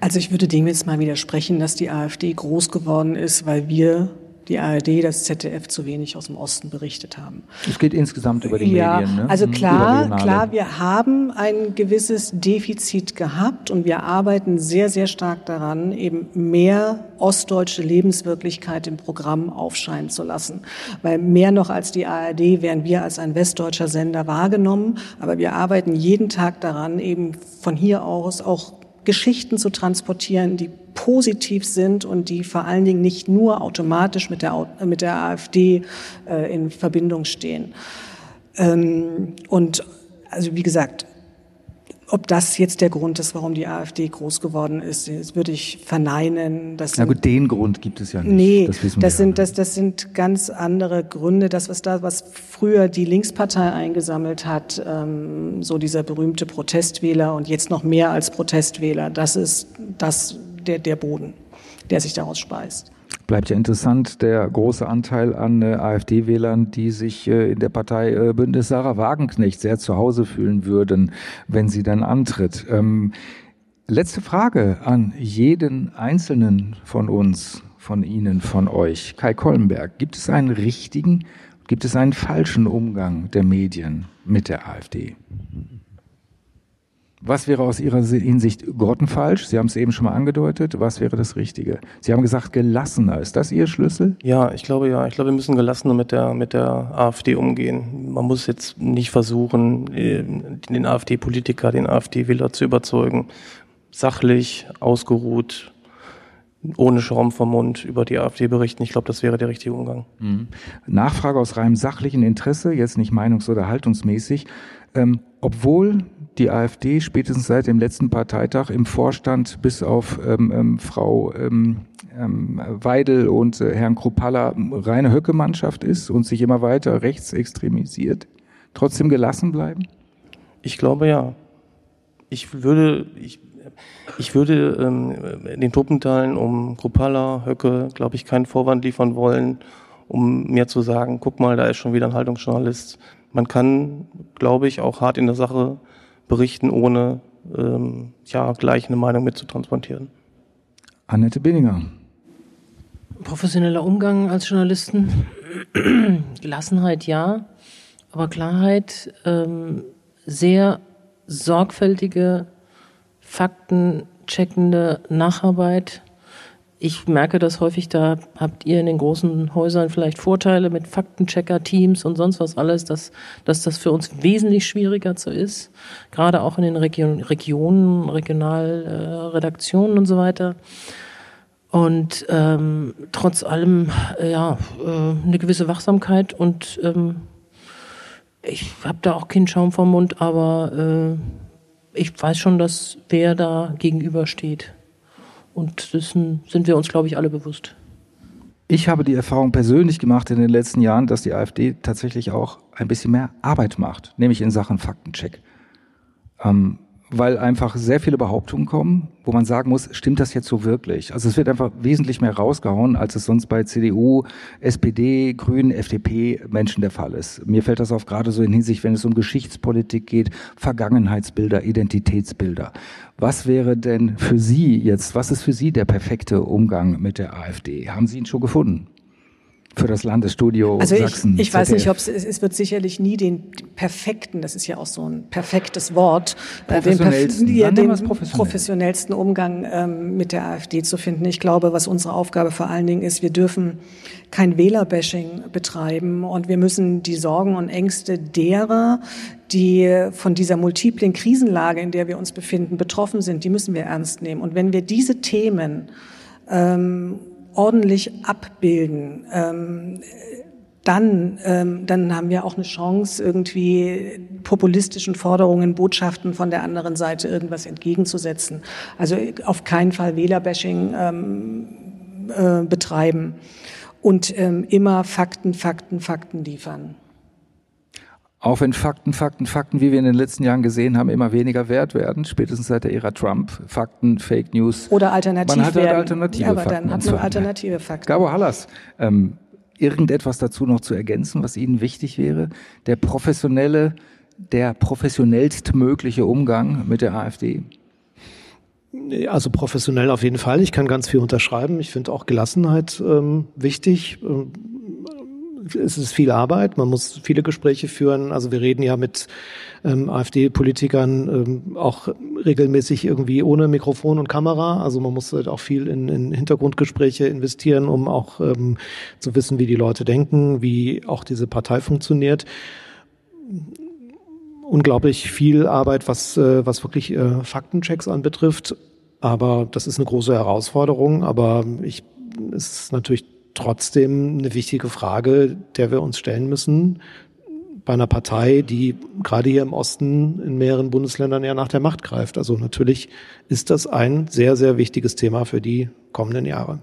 Also ich würde dem jetzt mal widersprechen, dass die AfD groß geworden ist, weil wir die ARD, das ZDF zu wenig aus dem Osten berichtet haben. Es geht insgesamt über die ja, Medien. Ne? Also klar, klar, wir haben ein gewisses Defizit gehabt und wir arbeiten sehr, sehr stark daran, eben mehr ostdeutsche Lebenswirklichkeit im Programm aufscheinen zu lassen. Weil mehr noch als die ARD werden wir als ein westdeutscher Sender wahrgenommen, aber wir arbeiten jeden Tag daran, eben von hier aus auch Geschichten zu transportieren, die positiv sind und die vor allen Dingen nicht nur automatisch mit der, mit der AfD äh, in Verbindung stehen. Ähm, und also wie gesagt, ob das jetzt der Grund ist, warum die AfD groß geworden ist, das würde ich verneinen. Das Na gut, den Grund gibt es ja nicht. Nee, das, das sind, das, das sind ganz andere Gründe. Das, was da, was früher die Linkspartei eingesammelt hat, ähm, so dieser berühmte Protestwähler und jetzt noch mehr als Protestwähler, das ist das, der, der Boden, der sich daraus speist bleibt ja interessant der große Anteil an äh, AfD-Wählern, die sich äh, in der Partei äh, Bündnis Sarah Wagenknecht sehr zu Hause fühlen würden, wenn sie dann antritt. Ähm, letzte Frage an jeden Einzelnen von uns, von Ihnen, von euch. Kai Kollenberg, gibt es einen richtigen, gibt es einen falschen Umgang der Medien mit der AfD? Was wäre aus Ihrer Hinsicht grottenfalsch? Sie haben es eben schon mal angedeutet. Was wäre das Richtige? Sie haben gesagt, gelassener. Ist das Ihr Schlüssel? Ja, ich glaube ja. Ich glaube, wir müssen gelassener mit der, mit der AfD umgehen. Man muss jetzt nicht versuchen, äh, den AfD-Politiker, den AfD-Wähler zu überzeugen. Sachlich, ausgeruht, ohne Schaum vom Mund über die AfD berichten. Ich glaube, das wäre der richtige Umgang. Mhm. Nachfrage aus reinem sachlichen Interesse, jetzt nicht meinungs- oder haltungsmäßig. Ähm, obwohl die AfD spätestens seit dem letzten Parteitag im Vorstand bis auf ähm, ähm, Frau ähm, ähm, Weidel und äh, Herrn Kruppalla reine Höcke-Mannschaft ist und sich immer weiter rechts extremisiert, trotzdem gelassen bleiben? Ich glaube ja. Ich würde, ich, ich würde ähm, den Truppenteilen um Kruppalla, Höcke, glaube ich, keinen Vorwand liefern wollen, um mir zu sagen, guck mal, da ist schon wieder ein Haltungsjournalist. Man kann, glaube ich, auch hart in der Sache berichten, ohne ähm, ja, gleich eine Meinung mitzutransportieren. Annette Binninger. Professioneller Umgang als Journalisten, (clears throat) Gelassenheit ja, aber Klarheit, ähm, sehr sorgfältige, faktencheckende Nacharbeit ich merke das häufig, da habt ihr in den großen Häusern vielleicht Vorteile mit Faktenchecker-Teams und sonst was alles, dass, dass das für uns wesentlich schwieriger so ist, gerade auch in den Region, Regionen, Regionalredaktionen äh, und so weiter. Und ähm, trotz allem, äh, ja, äh, eine gewisse Wachsamkeit und ähm, ich habe da auch keinen Schaum vom Mund, aber äh, ich weiß schon, dass wer da gegenübersteht. Und dessen sind wir uns, glaube ich, alle bewusst. Ich habe die Erfahrung persönlich gemacht in den letzten Jahren, dass die AfD tatsächlich auch ein bisschen mehr Arbeit macht, nämlich in Sachen Faktencheck. Ähm, weil einfach sehr viele Behauptungen kommen, wo man sagen muss, stimmt das jetzt so wirklich? Also es wird einfach wesentlich mehr rausgehauen, als es sonst bei CDU, SPD, Grünen, FDP Menschen der Fall ist. Mir fällt das auf gerade so in Hinsicht, wenn es um Geschichtspolitik geht, Vergangenheitsbilder, Identitätsbilder. Was wäre denn für Sie jetzt, was ist für Sie der perfekte Umgang mit der AfD? Haben Sie ihn schon gefunden? Für das Landesstudio also Sachsen. Ich, ich weiß nicht, ob es, es wird sicherlich nie den perfekten, das ist ja auch so ein perfektes Wort, äh, den, ja, den professionell. professionellsten Umgang ähm, mit der AfD zu finden. Ich glaube, was unsere Aufgabe vor allen Dingen ist, wir dürfen kein Wählerbashing betreiben und wir müssen die Sorgen und Ängste derer, die von dieser multiplen Krisenlage, in der wir uns befinden, betroffen sind, die müssen wir ernst nehmen. Und wenn wir diese Themen ähm, ordentlich abbilden, ähm, dann, ähm, dann haben wir auch eine Chance, irgendwie populistischen Forderungen, Botschaften von der anderen Seite irgendwas entgegenzusetzen. Also auf keinen Fall Wählerbashing ähm, äh, betreiben und ähm, immer Fakten, Fakten, Fakten liefern. Auch wenn Fakten, Fakten, Fakten, wie wir in den letzten Jahren gesehen haben, immer weniger wert werden, spätestens seit der Ära Trump, Fakten, Fake News. Oder alternativ Man hat halt alternative ja, aber Fakten. dann hat man alternative Fakten. Gabo Hallas, ähm, irgendetwas dazu noch zu ergänzen, was Ihnen wichtig wäre? Der professionelle, der professionellstmögliche Umgang mit der AfD? Also professionell auf jeden Fall. Ich kann ganz viel unterschreiben. Ich finde auch Gelassenheit ähm, wichtig. Ähm, es ist viel Arbeit, man muss viele Gespräche führen. Also wir reden ja mit ähm, AfD-Politikern ähm, auch regelmäßig irgendwie ohne Mikrofon und Kamera. Also man muss halt auch viel in, in Hintergrundgespräche investieren, um auch ähm, zu wissen, wie die Leute denken, wie auch diese Partei funktioniert. Unglaublich viel Arbeit, was, äh, was wirklich äh, Faktenchecks anbetrifft. Aber das ist eine große Herausforderung. Aber ich, es ist natürlich trotzdem eine wichtige Frage, der wir uns stellen müssen. bei einer Partei, die gerade hier im Osten in mehreren Bundesländern ja nach der Macht greift. Also natürlich ist das ein sehr, sehr wichtiges Thema für die kommenden Jahre.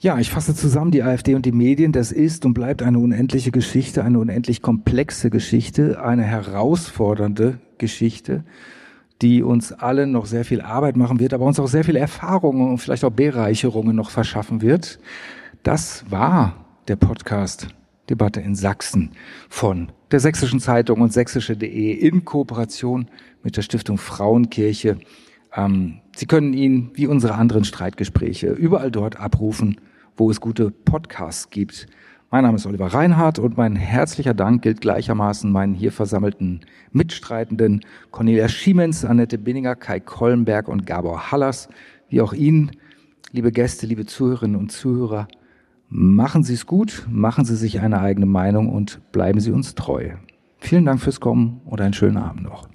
Ja, ich fasse zusammen, die AfD und die Medien, das ist und bleibt eine unendliche Geschichte, eine unendlich komplexe Geschichte, eine herausfordernde Geschichte, die uns allen noch sehr viel Arbeit machen wird, aber uns auch sehr viel Erfahrungen und vielleicht auch Bereicherungen noch verschaffen wird. Das war der Podcast Debatte in Sachsen von der Sächsischen Zeitung und sächsische.de in Kooperation mit der Stiftung Frauenkirche. Ähm, Sie können ihn, wie unsere anderen Streitgespräche, überall dort abrufen, wo es gute Podcasts gibt. Mein Name ist Oliver Reinhardt und mein herzlicher Dank gilt gleichermaßen meinen hier versammelten Mitstreitenden Cornelia Schiemens, Annette Binninger, Kai Kollenberg und Gabor Hallers, wie auch Ihnen, liebe Gäste, liebe Zuhörerinnen und Zuhörer. Machen Sie es gut, machen Sie sich eine eigene Meinung und bleiben Sie uns treu. Vielen Dank fürs Kommen und einen schönen Abend noch.